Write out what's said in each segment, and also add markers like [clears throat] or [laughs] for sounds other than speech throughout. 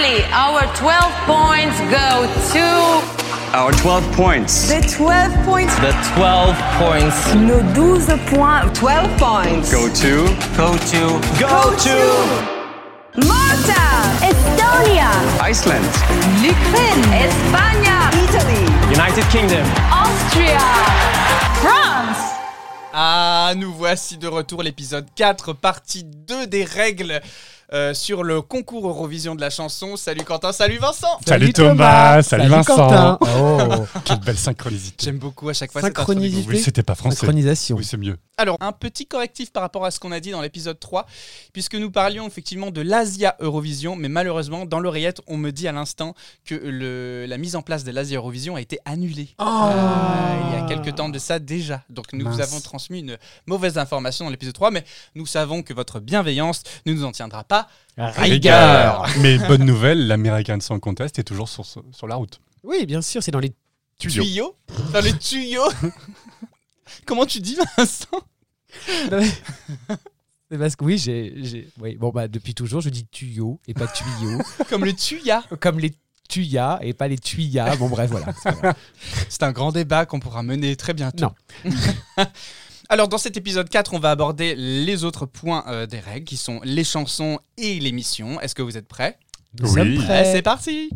finally, our 12 points go to. Our 12 points. The 12 points. The 12 points Nos 12 points. 12 points. Go to. go to Go to. Malta. Estonia, Iceland. L'Ukraine, Espagne, Italy. United Kingdom. Austria, France. Ah, nous voici de retour, l'épisode 4, partie 2 des règles euh, sur le concours Eurovision de la chanson. Salut Quentin, salut Vincent Salut, Thomas, salut, Vincent. Quentin. Oh, [laughs] Quelle belle synchronicité. J'aime beaucoup à chaque fois cette Synchronisé. introduction. Oui, c'était pas français. synchronisation. Oui, c'est mieux. Alors, un petit correctif par rapport à ce qu'on a dit dans l'épisode 3, puisque nous parlions effectivement de l'Asia Eurovision, mais malheureusement, dans l'oreillette, on me dit à l'instant que le- la mise en place de l'Asia Eurovision a été annulée. Ah, il y a quelques temps de ça déjà. Donc, nous vous avons transmis une mauvaise information dans l'épisode 3, mais nous savons que votre bienveillance ne nous en tiendra pas rigueur. Mais bonne nouvelle, l'American Song Contest est toujours sur, sur la route. Oui, bien sûr, c'est dans les. Tuyau. Tuyau [laughs] Dans les tuyaux [laughs] Comment tu dis, Vincent? [laughs] C'est parce que oui, j'ai. j'ai- Oui, bon, bah, depuis toujours, je dis tuyau et pas tuyau. Comme le tuya comme les tuyas et pas les tuyas. Bon, bref, voilà. C'est un grand débat qu'on pourra mener très bientôt. Non. Alors dans cet épisode 4, on va aborder les autres points euh, des règles qui sont les chansons et l'émission. Est-ce que vous êtes prêts? Nous Oui. sommes prêts. Eh, C'est parti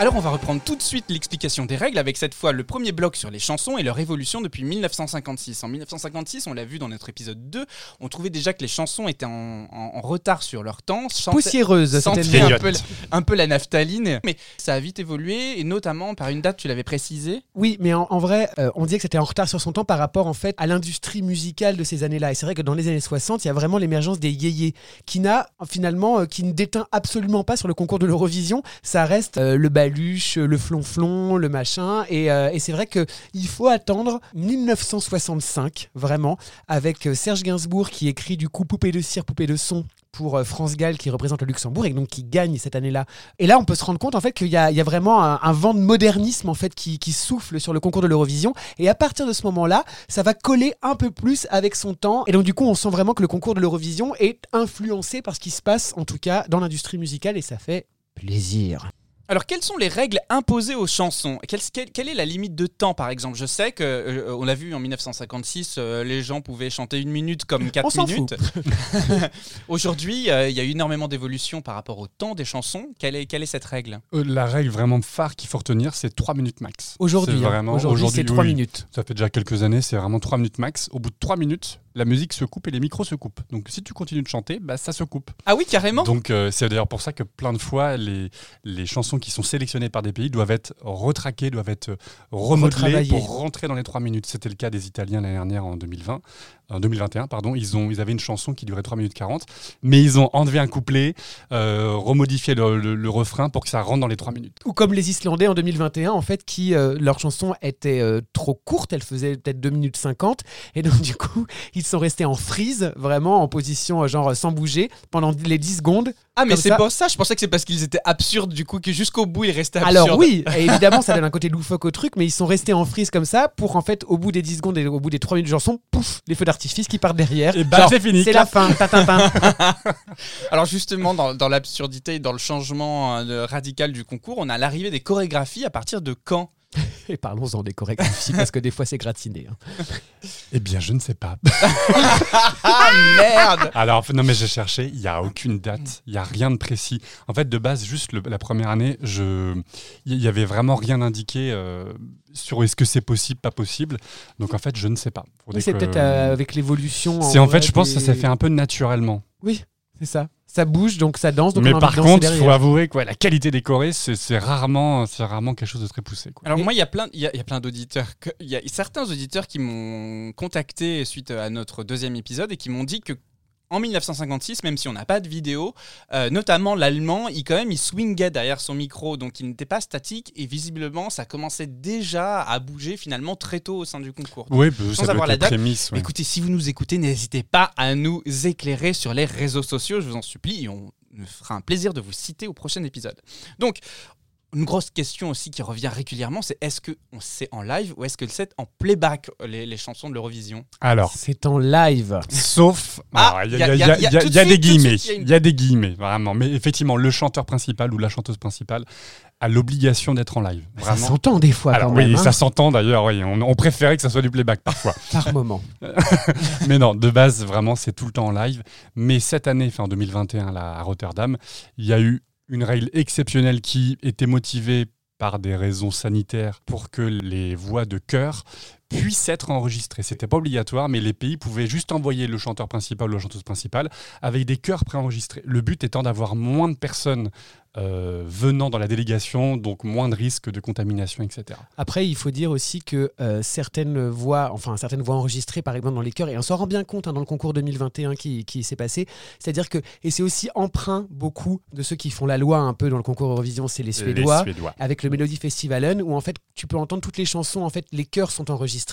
Alors on va reprendre tout de suite l'explication des règles avec cette fois le premier bloc sur les chansons et leur évolution depuis 1956. En 1956, on l'a vu dans notre épisode 2, on trouvait déjà que les chansons étaient en, en- en retard sur leur temps. chantaient- Poussiéreuse, sentait c'était un peu, la- un peu la naphtaline, mais ça a vite évolué et notamment par une date, tu l'avais précisé. Oui, mais en, en vrai, euh, on disait que c'était en retard sur son temps par rapport en fait à l'industrie musicale de ces années-là. Et c'est vrai que dans les années 60, il y a vraiment l'émergence des yéyés qui n'a finalement, euh, qui ne déteint absolument pas sur le concours de l'Eurovision. Ça reste euh, le baluche, le flonflon, le machin. Et, euh, c'est vrai que il faut attendre 1965 vraiment avec euh, Serge Gainsbourg qui écrit du coup Poupée de cire, poupée de son pour euh, France Gall qui représente le Luxembourg et donc qui gagne cette année-là. Et là, on peut se rendre compte en fait qu'il y a, vraiment un, un vent de modernisme en fait qui, qui souffle sur le concours de l'Eurovision. Et à partir de ce moment-là, ça va coller un peu plus avec son temps. Et donc du coup, on sent vraiment que le concours de l'Eurovision est influencé par ce qui se passe en tout cas dans l'industrie musicale et ça fait plaisir. Alors, quelles sont les règles imposées aux chansons? Quelle, quelle- quelle est la limite de temps, par exemple? Je sais que, euh, on l'a vu en 1956, euh, les gens pouvaient chanter une minute comme quatre minutes. [laughs] Aujourd'hui, euh, il y a eu énormément d'évolution par rapport au temps des chansons. Quelle est, quelle est cette règle? Euh, La règle vraiment phare qu'il faut retenir, c'est 3 minutes max. Aujourd'hui, C'est hein, vraiment- aujourd'hui, c'est aujourd'hui, 3 oui. minutes. Ça fait déjà quelques années, c'est vraiment 3 minutes max. Au bout de 3 minutes, la musique se coupe et les micros se coupent. Donc si tu continues de chanter, bah, ça se coupe. Ah oui, carrément Donc euh, c'est d'ailleurs pour ça que plein de fois, les, les chansons qui sont sélectionnées par des pays doivent être retraquées, doivent être euh, remodelées pour rentrer dans les 3 minutes. C'était le cas des Italiens l'année dernière en 2020. En 2021, pardon, ils, ont, ils avaient une chanson qui durait 3 minutes 40, mais ils ont enlevé un couplet, euh, remodifié le, refrain pour que ça rentre dans les 3 minutes. Ou comme les Islandais en 2021, en fait, qui euh, leur chanson était euh, trop courte, elle faisait peut-être 2 minutes 50, et donc [laughs] du coup, ils sont restés en freeze, vraiment en position genre sans bouger, pendant les 10 secondes. Ah, mais c'est pas ça. Je pensais que c'est parce qu'ils étaient absurdes, du coup, que jusqu'au bout, ils restaient absurdes. Alors oui, et évidemment, ça donne un côté loufoque au truc, mais ils sont restés en freeze comme ça, pour en fait, au bout des 10 secondes et au bout des 3 minutes de chanson, pouf, les feux d'artifice qui partent derrière. Et bah, c'est fini, C'est la fin. [laughs] Alors justement, dans, dans l'absurdité et dans le changement euh, radical du concours, on a l'arrivée des chorégraphies à partir de quand? [laughs] Et parlons-en des correctifs, parce que des fois, c'est gratiné. hein. Eh bien, je ne sais pas. [laughs] Ah merde Alors, non, mais j'ai cherché, il n'y a aucune date, il n'y a rien de précis. En fait, de base, juste le- la première année, je, il n'y avait vraiment rien indiqué euh, sur est-ce que c'est possible, pas possible. Donc, en fait, je ne sais pas. C'est que- peut-être euh, avec l'évolution. C'est en fait, je pense que ça s'est fait un peu naturellement. Oui, c'est ça. Ça bouge, donc ça danse. Donc mais on a par contre, il faut avouer que ouais, la qualité des chorés, c'est rarement, c'est rarement quelque chose de très poussé. quoi. Alors moi, il y a plein, il y a, y a plein d'auditeurs. que- Il y a certains auditeurs qui m'ont contacté suite à notre deuxième épisode et qui m'ont dit que en 1956, même si on n'a pas de vidéo, euh, notamment l'allemand, il quand même il swingait derrière son micro, donc il n'était pas statique et visiblement ça commençait déjà à bouger finalement très tôt au sein du concours. Oui, bah, sans avoir la date, ouais. Écoutez, si vous nous écoutez, n'hésitez pas à nous éclairer sur les réseaux sociaux, je vous en supplie, et on nous fera un plaisir de vous citer au prochain épisode. Donc, une grosse question aussi qui revient régulièrement, c'est est-ce que on c'est en live ou est-ce que c'est en playback les, les chansons de l'Eurovision? Alors, C'est en live. sauf. Ah, alors, il y y y y a- y des guillemets. il y a une- Il y a des guillemets, vraiment. Mais effectivement, le chanteur principal ou la chanteuse principale a l'obligation d'être en live. Ça s'entend des fois Alors quand oui, même, hein, ça s'entend d'ailleurs. Oui, on, on préférait que ça soit du playback parfois. [laughs] par moment. [laughs] Mais non, de base, vraiment, c'est tout le temps en live. Mais cette année, enfin en 2021, là, à Rotterdam, il y a eu une règle exceptionnelle qui était motivée par des raisons sanitaires pour que les voix de chœur puissent être enregistrées. C'était pas obligatoire, mais les pays pouvaient juste envoyer le chanteur principal ou la chanteuse principale avec des chœurs préenregistrés. Le but étant d'avoir moins de personnes euh, venant dans la délégation, donc moins de risques de contamination, etc. Après, il faut dire aussi que euh, certaines voix, enfin certaines voix enregistrées, par exemple dans les chœurs, et on s'en rend bien compte hein, dans le concours 2021 qui, qui s'est passé, c'est-à-dire que, et c'est aussi emprunt beaucoup de ceux qui font la loi un peu dans le concours Eurovision, c'est les Suédois. Les Suédois. avec le Melody Festivalen où en fait tu peux entendre toutes les chansons en fait les chœurs sont enregistrés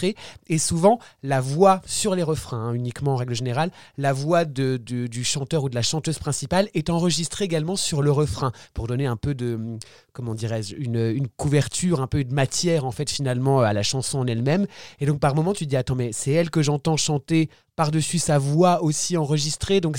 et souvent la voix sur les refrains hein, uniquement en règle générale la voix de, du chanteur ou de la chanteuse principale est enregistrée également sur le refrain. Pour donner un peu de hum, comment dirais-je une, couverture un peu de matière en fait finalement à la chanson en elle-même. Et donc par moment tu te dis attends mais c'est elle que j'entends chanter par-dessus sa voix aussi enregistrée donc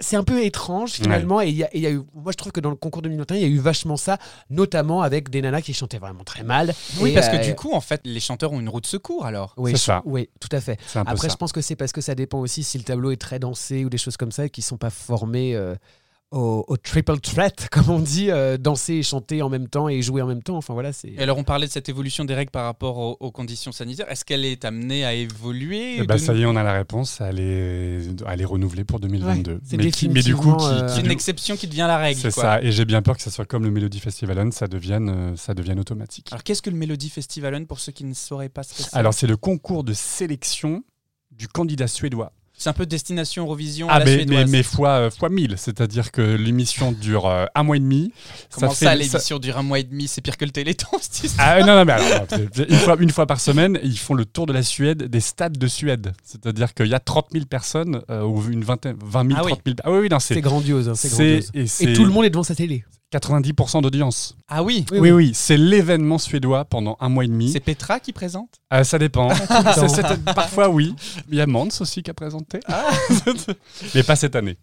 c'est un peu étrange finalement et il y a- et y a eu moi je trouve que dans le concours 2021 il y a eu vachement ça notamment avec des nanas qui chantaient vraiment très mal Oui, Et, parce que euh, du coup, en fait, les chanteurs ont une roue de secours alors. oui, je- ça. oui tout à fait après ça. je pense que c'est parce que ça dépend aussi si le tableau est très dansé ou des choses comme ça qui sont pas formés euh, au, au triple threat [laughs] comme on dit euh, danser et chanter en même temps et jouer en même temps enfin voilà c'est Et alors, on parlait de cette évolution des règles par rapport aux, aux conditions sanitaires. Est-ce qu'elle est amenée à évoluer de ça y est, on a la réponse. Elle est, elle est renouvelée pour 2022. Ouais, c'est mais, qui- mais du coup, euh, qui- C'est une du- exception qui devient la règle. c'est ça. Et j'ai bien peur que ça soit comme le Melody Festival, ça devienne, euh, ça devienne automatique. Alors, qu'est-ce que le Melody Festivalen pour ceux qui ne sauraient pas ce que c'est? Alors, c'est le concours de sélection du candidat suédois. C'est un peu destination Eurovision à Ah, la mais, mais, mais fois, euh, fois 1000. C'est-à-dire que l'émission dure euh, un mois et demi. Comment ça, fait- ça- l'émission dure un mois et demi? C'est pire que le Téléthon, cette histoire. Ah non, non, mais alors, une, fois, une fois par semaine, ils font le tour de la Suède, des stades de Suède. C'est-à-dire qu'il y a 30 000 personnes, euh, ou une vingtaine, 20 000, Ah oui. 30 000. Ah oui, oui, non, c'est c'est grandiose hein, c'est grandiose et, tout le monde est devant sa télé 90% d'audience. Ah oui, Oui, oui, c'est l'événement suédois pendant un mois et demi. c'est Petra qui présente? Ah, ça dépend. [laughs] C'est- c'est- parfois, oui. Il y a Mans aussi qui a présenté. Ah. [laughs] Mais pas cette année.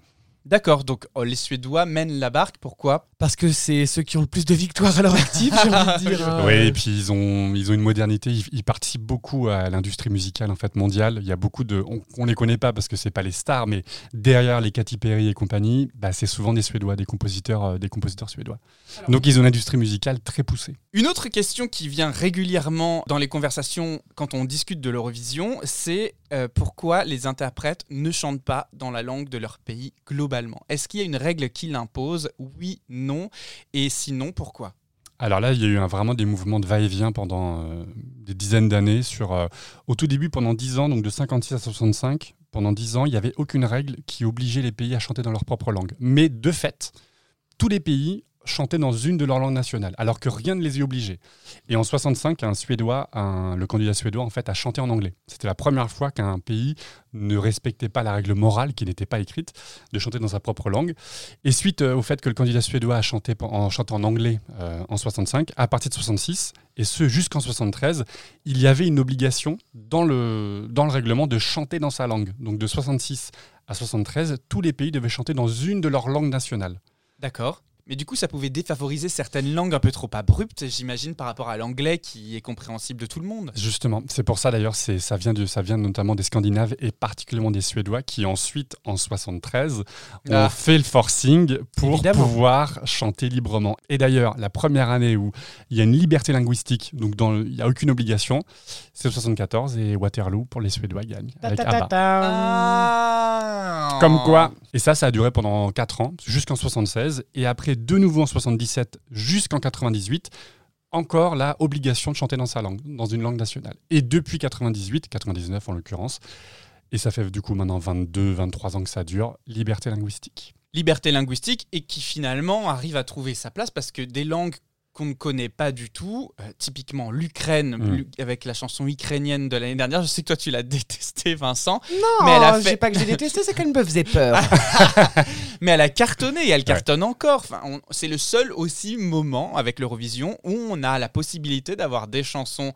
D'accord, donc oh, les Suédois mènent la barque, pourquoi? Parce que c'est ceux qui ont le plus de victoires à leur actif j'ai envie de [laughs] dire. Oui, et puis ils ont, ils ont une modernité. Ils, ils participent beaucoup à l'industrie musicale en fait mondiale. Il y a beaucoup de, on, on les connaît pas parce que c'est pas les stars, mais derrière les Katy Perry et compagnie, bah, c'est souvent des Suédois, des compositeurs, euh, des compositeurs suédois. Donc ils ont une industrie musicale très poussée. Une autre question qui vient régulièrement dans les conversations quand on discute de l'Eurovision, c'est euh, pourquoi les interprètes ne chantent pas dans la langue de leur pays globalement? Est-ce qu'il y a une règle qui l'impose? Oui, non. Et sinon, pourquoi? Alors là, il y a eu vraiment des mouvements de va-et-vient pendant euh, des dizaines d'années. Sur, euh, au tout début, pendant 10 ans, donc de 56 à 65, pendant 10 ans, il n'y avait aucune règle qui obligeait les pays à chanter dans leur propre langue. Mais de fait, tous les pays chantaient dans une de leurs langues nationales, alors que rien ne les y obligeait. Et en 65, un Suédois, le candidat suédois, en fait, a chanté en anglais. C'était la première fois qu'un pays ne respectait pas la règle morale, qui n'était pas écrite, de chanter dans sa propre langue. Et suite euh, au fait que le candidat suédois a chanté en chantant en anglais euh, en 65, à partir de 66, et ce jusqu'en 73, il y avait une obligation dans le, dans le règlement de chanter dans sa langue. Donc de 66 à 73, tous les pays devaient chanter dans une de leurs langues nationales. D'accord. Mais du coup, ça pouvait défavoriser certaines langues un peu trop abruptes, j'imagine, par rapport à l'anglais qui est compréhensible de tout le monde. Justement, c'est pour ça d'ailleurs, c'est- ça vient, de, ça vient notamment des Scandinaves et particulièrement des Suédois qui ensuite, en 73, ont Ah. fait le forcing pour Évidemment. pouvoir chanter librement. Et d'ailleurs, la première année où il y a une liberté linguistique, donc dans le- il n'y a aucune obligation, c'est 74 et Waterloo pour les Suédois gagnent avec ABBA. Ah Comme quoi, et ça, ça a duré pendant 4 ans, jusqu'en 76, et après de nouveau en 77 jusqu'en 98, encore la obligation de chanter dans sa langue, dans une langue nationale. Et depuis 98, 99 en l'occurrence, et ça fait du coup maintenant 22, 23 ans que ça dure, liberté linguistique. liberté linguistique et qui finalement arrive à trouver sa place parce que des langues qu'on ne connaît pas du tout, euh, typiquement l'Ukraine, Mm. avec la chanson ukrainienne de l'année dernière. Je sais que toi, tu l'as [laughs] détestée, Vincent, Non, Mais elle a fait- j'ai pas que j'ai détesté, c'est qu'elle me faisait peur. [laughs] mais elle a cartonné et elle cartonne encore. Enfin, on- c'est le seul aussi moment avec l'Eurovision où on a la possibilité d'avoir des chansons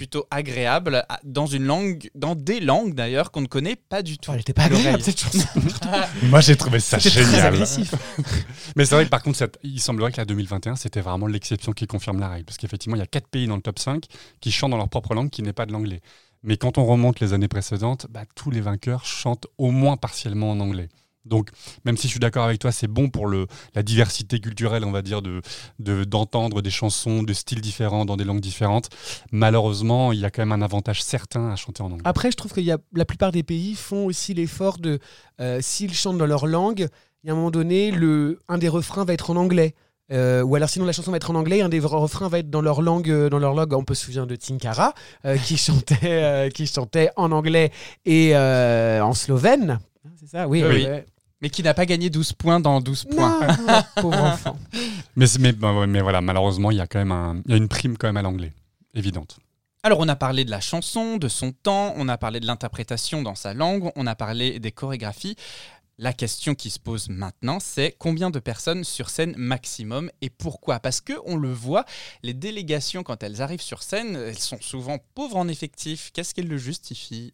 plutôt agréables à- dans une langue, dans des langues d'ailleurs qu'on ne connaît pas du tout. Oh, elle était pas agréable cette chanson. [laughs] Moi, j'ai trouvé ça très génial. [laughs] Mais c'est vrai que par contre, cette- il semblerait que la 2021, c'était vraiment l'exception qui confirme la règle. Parce qu'effectivement, il y a quatre pays dans le top 5 qui chantent dans leur propre langue qui n'est pas de l'anglais. Mais quand on remonte les années précédentes, bah, tous les vainqueurs chantent au moins partiellement en anglais. Donc, même si je suis d'accord avec toi, c'est bon pour le, la diversité culturelle, on va dire, de de- d'entendre des chansons de styles différents dans des langues différentes. Malheureusement, il y a quand même un avantage certain à chanter en anglais. Après, je trouve que y a, la plupart des pays font aussi l'effort de, euh, s'ils chantent dans leur langue, il y a un moment donné, le, un des refrains va être en anglais. Euh, ou alors sinon la chanson va être en anglais, un des refrains va être dans leur langue, euh, dans leur langue. On peut se souvenir de Tinkara qui [laughs] chantait, qui chantait en anglais et en slovène. C'est ça, oui. Oui. euh, Mais qui n'a pas gagné 12 points dans 12 points. [laughs] non, pauvre [laughs] enfant. Mais, mais, bah mais voilà, malheureusement, il y a quand même un- il y a une prime quand même à l'anglais, évidente. Alors on a parlé de la chanson, de son temps, on a parlé de l'interprétation dans sa langue, on a parlé des chorégraphies. La question qui se pose maintenant, c'est combien de personnes sur scène maximum et pourquoi? Parce que on le voit, les délégations quand elles arrivent sur scène, elles sont souvent pauvres en effectif. Qu'est-ce qu'elles le justifient?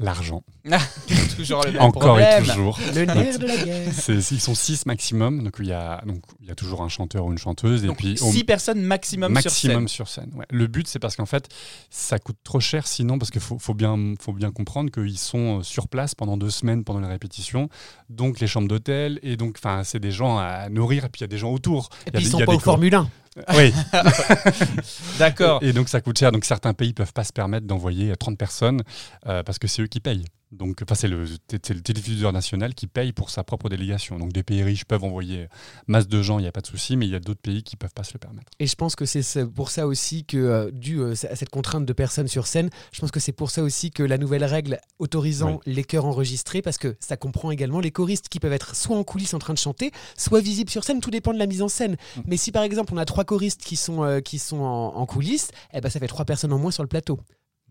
L'argent. [laughs] Toujours le même Encore et toujours. Le nerf de la guerre. C'est- ils sont six maximum, donc il y a donc il y a toujours un chanteur ou une chanteuse Donc, et puis six personnes maximum, sur scène. maximum sur scène. ouais. Le but c'est parce qu'en fait ça coûte trop cher sinon parce qu'il faut, faut bien faut bien comprendre qu'ils sont euh, sur place pendant deux semaines pendant les répétitions, donc les chambres d'hôtel et donc enfin c'est des gens à nourrir et puis il y a des gens autour. Et Il y a puis ils des- sont il y a pas au Formule 1. Oui. [laughs] D'accord. Et donc ça coûte cher. Donc certains pays peuvent pas se permettre d'envoyer 30 personnes euh, parce que c'est eux qui payent. Donc enfin, c'est le, le téléviseur national qui paye pour sa propre délégation. Donc des pays riches peuvent envoyer masse de gens, il n'y a pas de souci, mais il y a d'autres pays qui peuvent pas se le permettre. Et je pense que c'est ce- pour ça aussi que, euh, dû euh, à cette contrainte de personnes sur scène, je pense que c'est pour ça aussi que la nouvelle règle autorisant les chœurs enregistrés, parce que ça comprend également les choristes qui peuvent être soit en coulisses en train de chanter, soit visibles sur scène, tout dépend de la mise en scène. Mm. Mais si par exemple on a trois choristes qui sont, euh, qui sont en, en coulisses, eh ben, ça fait trois personnes en moins sur le plateau.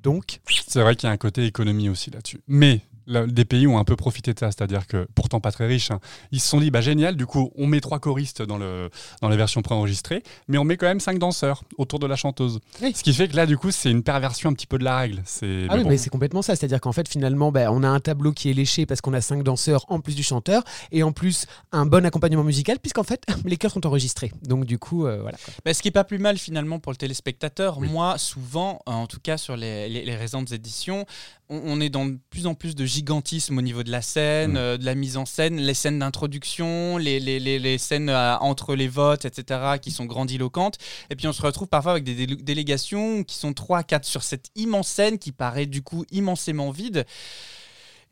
Donc, C'est vrai qu'il y a un côté économie aussi là-dessus. Mais des pays ont un peu profité de ça, c'est-à-dire que, pourtant pas très riches, hein, ils se sont dit, bah génial, du coup, on met trois choristes dans, le, dans la version préenregistrée, mais on met quand même cinq danseurs autour de la chanteuse. Oui. Ce qui fait que là, du coup, c'est une perversion un petit peu de la règle. C'est ah oui, bon. mais c'est complètement ça. C'est-à-dire qu'en fait, finalement, ben, on a un tableau qui est léché parce qu'on a cinq danseurs en plus du chanteur et en plus un bon accompagnement musical puisqu'en fait, [laughs] les chœurs sont enregistrés. Donc du coup, euh, voilà. quoi. Bah, ce qui est pas plus mal finalement pour le téléspectateur. Oui. Moi, souvent, en tout cas sur les, les- les récentes éditions, on, on est dans de plus en plus de gigantisme au niveau de la scène, Mm. euh, de la mise en scène, les scènes d'introduction, les, les- les- les scènes euh, entre les votes, etc., qui sont grandiloquentes. Et puis on se retrouve parfois avec des délé- délégations qui sont 3 4 sur cette immense scène qui paraît du coup immensément vide.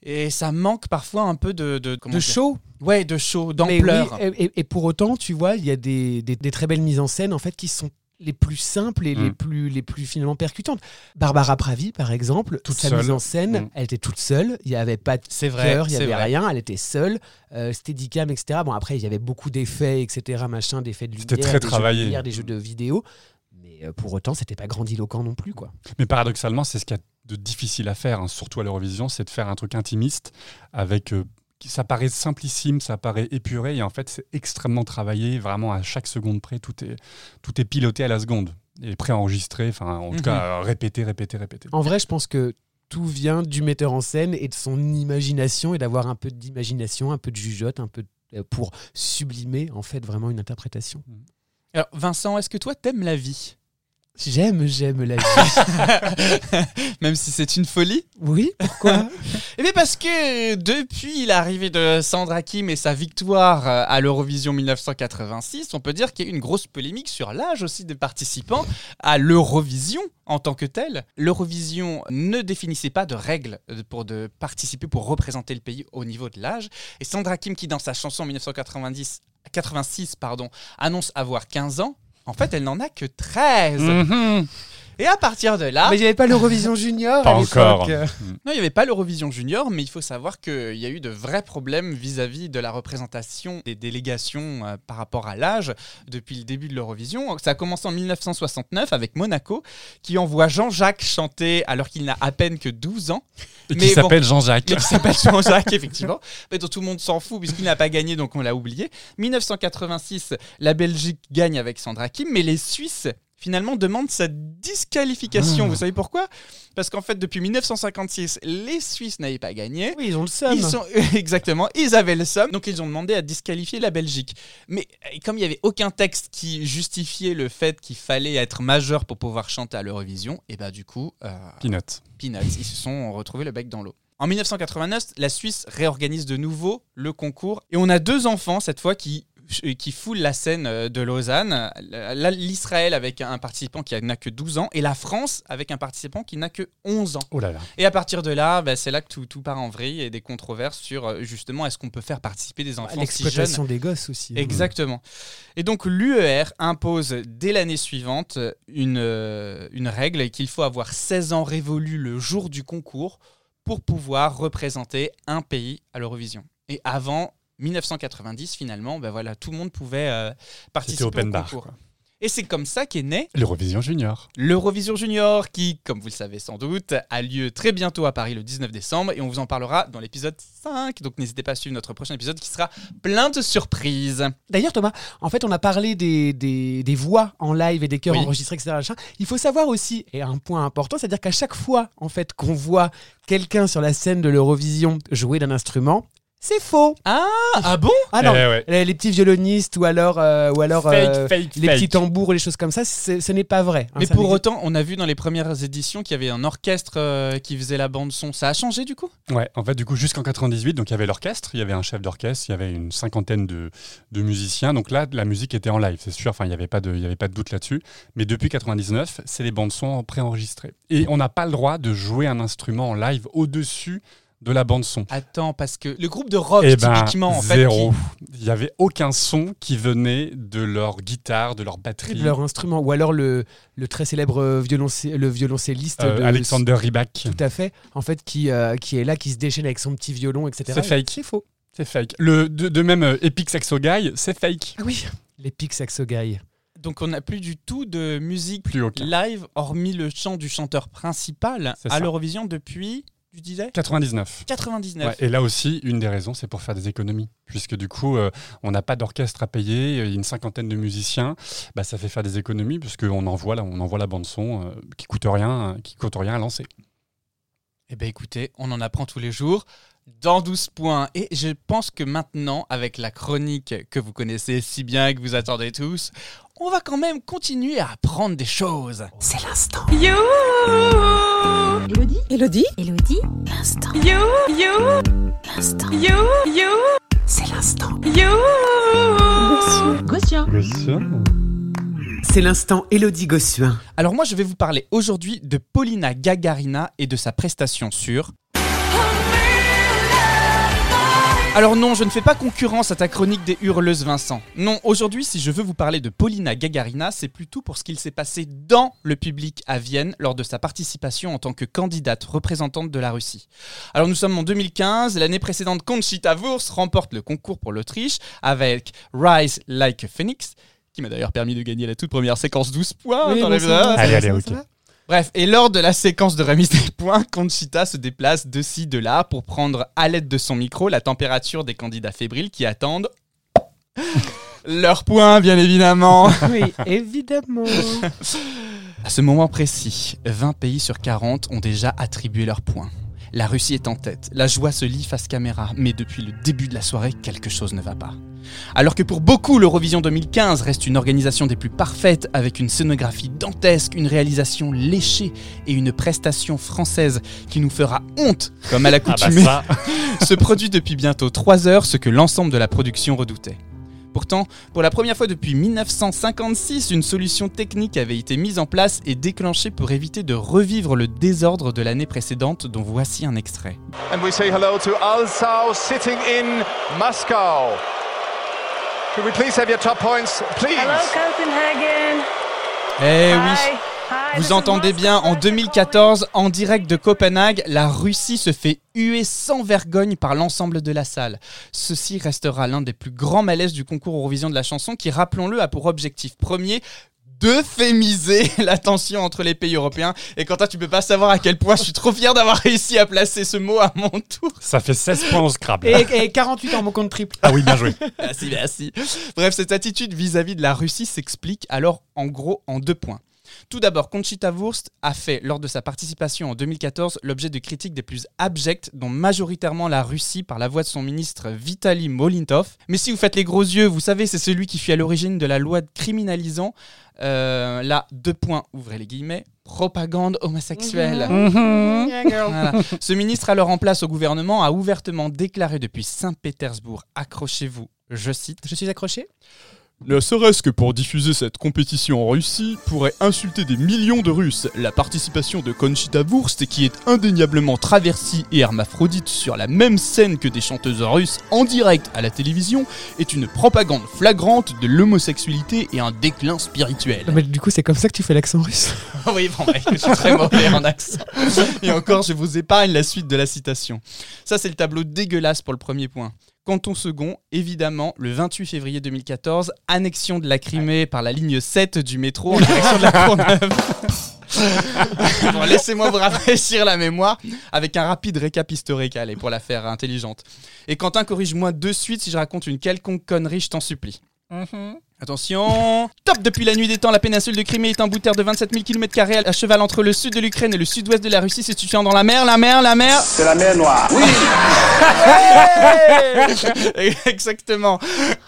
Et ça manque parfois un peu de... De, De show Ouais, de show, d'ampleur. oui, et, et- et pour autant, tu vois, il y a des, des- des très belles mises en scène en fait qui sont les plus simples et les Mm. plus les plus finalement percutantes. Barbara Pravi, par exemple, Toute sa seule. mise en scène, Mm. elle était toute seule. Il n'y avait pas de cœur, il n'y avait vrai. rien. Elle était seule. Euh, Steadicam, etc. Bon, après, il y avait beaucoup d'effets, etc. Machin, d'effets de lumière, C'était très des jeux de lumière, des jeux de vidéo. Mais euh, pour autant, c'était pas grandiloquent non plus, quoi. Mais paradoxalement, c'est ce qu'il y a de difficile à faire, hein, surtout à l'Eurovision, c'est de faire un truc intimiste avec. euh, ça paraît simplissime, ça paraît épuré, et en fait, c'est extrêmement travaillé, vraiment à chaque seconde près, tout est, tout est piloté à la seconde, et préenregistré, enfin, en tout Mhm. cas, euh, répété, répété, répété. En vrai, je pense que tout vient du metteur en scène et de son imagination et d'avoir un peu d'imagination, un peu de jugeote, un peu de- pour sublimer en fait vraiment une interprétation. Alors Vincent, est-ce que toi t'aimes la vie? J'aime, j'aime la vie. [laughs] Même si c'est une folie oui, pourquoi? [laughs] Eh bien parce que depuis l'arrivée de Sandra Kim et sa victoire euh, à l'Eurovision 1986, on peut dire qu'il y a eu une grosse polémique sur l'âge aussi des participants à l'Eurovision en tant que telle. L'Eurovision ne définissait pas de règles pour de participer, pour représenter le pays au niveau de l'âge. Et Sandra Kim, qui dans sa chanson 1990, 86, pardon, annonce avoir 15 ans, en fait, elle n'en a que 13. Mhm. Et à partir de là, Mais il n'y avait pas l'Eurovision Junior Pas à encore. non, il n'y avait pas l'Eurovision Junior, mais il faut savoir qu'il y a eu de vrais problèmes vis-à-vis de la représentation des délégations euh, par rapport à l'âge depuis le début de l'Eurovision. Ça a commencé en 1969 avec Monaco, qui envoie Jean-Jacques chanter alors qu'il n'a à peine que 12 ans. Et Mais qui bon. s'appelle Jean-Jacques. Qui s'appelle [laughs] Jean-Jacques, effectivement. Mais dont tout le monde s'en fout puisqu'il n'a pas gagné, donc on l'a oublié. 1986, la Belgique gagne avec Sandra Kim, mais les Suisses finalement demandent sa disqualification. Ah. Vous savez pourquoi? Parce qu'en fait, depuis 1956, les Suisses n'avaient pas gagné. Oui, ils ont le. Ils sont [laughs] exactement, ils avaient le somme, donc ils ont demandé à disqualifier la Belgique. Mais euh, comme il n'y avait aucun texte qui justifiait le fait qu'il fallait être majeur pour pouvoir chanter à l'Eurovision, et bah du coup, euh, Peanut. Peanuts. Ils se sont retrouvés le bec dans l'eau. En 1989, la Suisse réorganise de nouveau le concours et on a deux enfants cette fois qui qui foulent la scène euh, de Lausanne. L'Israël avec un participant qui n'a que 12 ans et la France avec un participant qui n'a que 11 ans. Oh là là. Et à partir de là, bah, c'est là que tout, tout part en vrille et des controverses sur euh, justement est-ce qu'on peut faire participer des enfants si jeunes? L'exploitation des gosses aussi. hein. Exactement. Et donc l'UER impose dès l'année suivante une, euh, une règle qu'il faut avoir 16 ans révolus le jour du concours pour pouvoir représenter un pays à l'Eurovision. Et avant 1990, finalement, ben voilà, tout le monde pouvait euh, participer au open bar, concours. quoi. Et c'est comme ça qu'est né L'Eurovision Junior. l'Eurovision Junior qui, comme vous le savez sans doute, a lieu très bientôt à Paris le 19 décembre et on vous en parlera dans l'épisode 5. Donc n'hésitez pas à suivre notre prochain épisode qui sera plein de surprises. D'ailleurs, Thomas, en fait, on a parlé des, des, des voix en live et des chœurs Oui. enregistrés, etc. Il faut savoir aussi, et un point important, c'est-à-dire qu'à chaque fois, en fait, qu'on voit quelqu'un sur la scène de l'Eurovision jouer d'un instrument, c'est faux. Ah, ah bon Ah non, Eh ouais. les, les petits violonistes ou alors, euh, ou alors Fake, euh, fake, les fake. petits tambours, les choses comme ça, ce n'est pas vrai. hein, Mais pour autant, on a vu dans les premières éditions qu'il y avait un orchestre euh, qui faisait la bande son. Ça a changé du coup? Ouais, en fait, du coup, jusqu'en 98, donc il y avait l'orchestre, il y avait un chef d'orchestre, il y avait une cinquantaine de, de musiciens. Donc là, la musique était en live, c'est sûr. Enfin, il n'y avait pas de, il y avait pas de doute là-dessus. Mais depuis 99, c'est les bandes son préenregistrées. Et on n'a pas le droit de jouer un instrument en live au-dessus de la bande son. Attends, parce que le groupe de rock, Eh ben, typiquement, en fait, zéro. qui- Il n'y avait aucun son qui venait de leur guitare, de leur batterie. de leur instrument ou alors le, le très célèbre violoncé- le violoncelliste Euh, de- Alexander Rybak. tout à fait en fait qui, euh, qui est là qui se déchaîne avec son petit violon etc C'est fake. c'est faux C'est fake. Le, de, de même, euh, Epic Saxo Guy, c'est fake. ah oui les pics saxo guy Donc on n'a plus du tout de musique Plus live, hormis le chant du chanteur principal à l'Eurovision depuis, tu disais 99. 99. Ouais, et là aussi, une des raisons, c'est pour faire des économies. Puisque du coup, euh, on n'a pas d'orchestre à payer, il y a une cinquantaine de musiciens, bah, ça fait faire des économies, puisqu'on envoie, on envoie la bande-son euh, qui coûte rien, qui coûte rien à lancer. Eh bien écoutez, on en apprend tous les jours dans 12 points. Et je pense que maintenant, avec la chronique que vous connaissez si bien et que vous attendez tous, on va quand même continuer à apprendre des choses. C'est l'instant. You, Elodie Elodie Elodie, l'instant, you, you, l'instant, you, you, C'est l'instant. you. Gossuin. c'est l'instant Elodie Gossuin Alors moi, je vais vous parler aujourd'hui de Paulina Gagarina et de sa prestation sur... Alors non, je ne fais pas concurrence à ta chronique des hurleuses Vincent. Non, aujourd'hui, si je veux vous parler de Paulina Gagarina, c'est plutôt pour ce qu'il s'est passé dans le public à Vienne lors de sa participation en tant que candidate représentante de la Russie. Alors nous sommes en 2015, l'année précédente, Conchita Wurst remporte le concours pour l'Autriche avec Rise Like a Phoenix, qui m'a d'ailleurs permis de gagner la toute première séquence 12 points Oui, dans bon, les ça va, ça Allez, allez, ok. Bref, et lors de la séquence de remise des points, [laughs] Conchita se déplace de ci, de là pour prendre à l'aide de son micro la température des candidats fébriles qui attendent [laughs] leurs points, bien évidemment. [laughs] oui évidemment À ce moment précis, 20 pays sur 40 ont déjà attribué leurs points. La Russie est en tête, la joie se lit face caméra, mais depuis le début de la soirée, quelque chose ne va pas. Alors que pour beaucoup, l'Eurovision 2015 reste une organisation des plus parfaites, avec une scénographie dantesque, une réalisation léchée et une prestation française qui nous fera honte, comme à l'accoutumée, Ah bah [laughs] se produit depuis bientôt 3 heures ce que l'ensemble de la production redoutait. Pourtant, pour la première fois depuis 1956, une solution technique avait été mise en place et déclenchée pour éviter de revivre le désordre de l'année précédente dont voici un extrait. And we say hello to Alsau sitting in Moscow. Could we please have your top points, please? Hello, Copenhagen. Eh Hi. oui, Vous entendez bien, en 2014, en direct de Copenhague, la Russie se fait huer sans vergogne par l'ensemble de la salle. Ceci restera l'un des plus grands malaises du concours Eurovision de la chanson qui, rappelons-le, a pour objectif premier d'euphémiser [laughs] la tension entre les pays européens. Et Quentin, tu peux pas savoir à quel point je suis trop fier d'avoir réussi à placer ce mot à mon tour. Ça fait 16 points au Scrabble. Et, et 48 en mon compte triple. Ah oui, bien joué. [laughs] Merci, merci. Bref, cette attitude vis-à-vis de la Russie s'explique alors en gros en deux points. Tout d'abord, Conchita Wurst a fait, lors de sa participation en 2014, l'objet de critiques des plus abjectes, dont majoritairement la Russie par la voix de son ministre Vitaly Molintov. Mais si vous faites les gros yeux, vous savez, c'est celui qui fut à l'origine de la loi criminalisant, euh, là, deux points, ouvrez les guillemets, propagande homosexuelle. Voilà. Ce ministre alors en place au gouvernement a ouvertement déclaré depuis Saint-Pétersbourg, accrochez-vous, je cite, Je suis accroché ne serait-ce que pour diffuser cette compétition en Russie, pourrait insulter des millions de Russes. La participation de Conchita Wurst, qui est indéniablement traversie et hermaphrodite sur la même scène que des chanteuses russes en direct à la télévision, est une propagande flagrante de l'homosexualité et un déclin spirituel. Mais du coup, c'est comme ça que tu fais l'accent russe. [laughs] oui, bon, je suis très mauvais en accent. Et encore, je vous épargne la suite de la citation. Ça, c'est le tableau dégueulasse pour le premier point. Canton second, évidemment, le 28 février 2014, annexion de la Crimée par la ligne 7 du métro en direction de la Courneuve. [laughs] bon, laissez-moi vous rafraîchir la mémoire avec un rapide récap historique, allez, pour la faire intelligente. Et Quentin, corrige-moi de suite si je raconte une quelconque connerie, je t'en supplie. Attention Top Depuis la nuit des temps, la péninsule de Crimée est un bout de terre de 27 000 km à cheval entre le sud de l'Ukraine et le sud-ouest de la Russie, se situant dans la mer, la mer, la mer C'est la mer Noire. Oui. [laughs] [laughs] Exactement.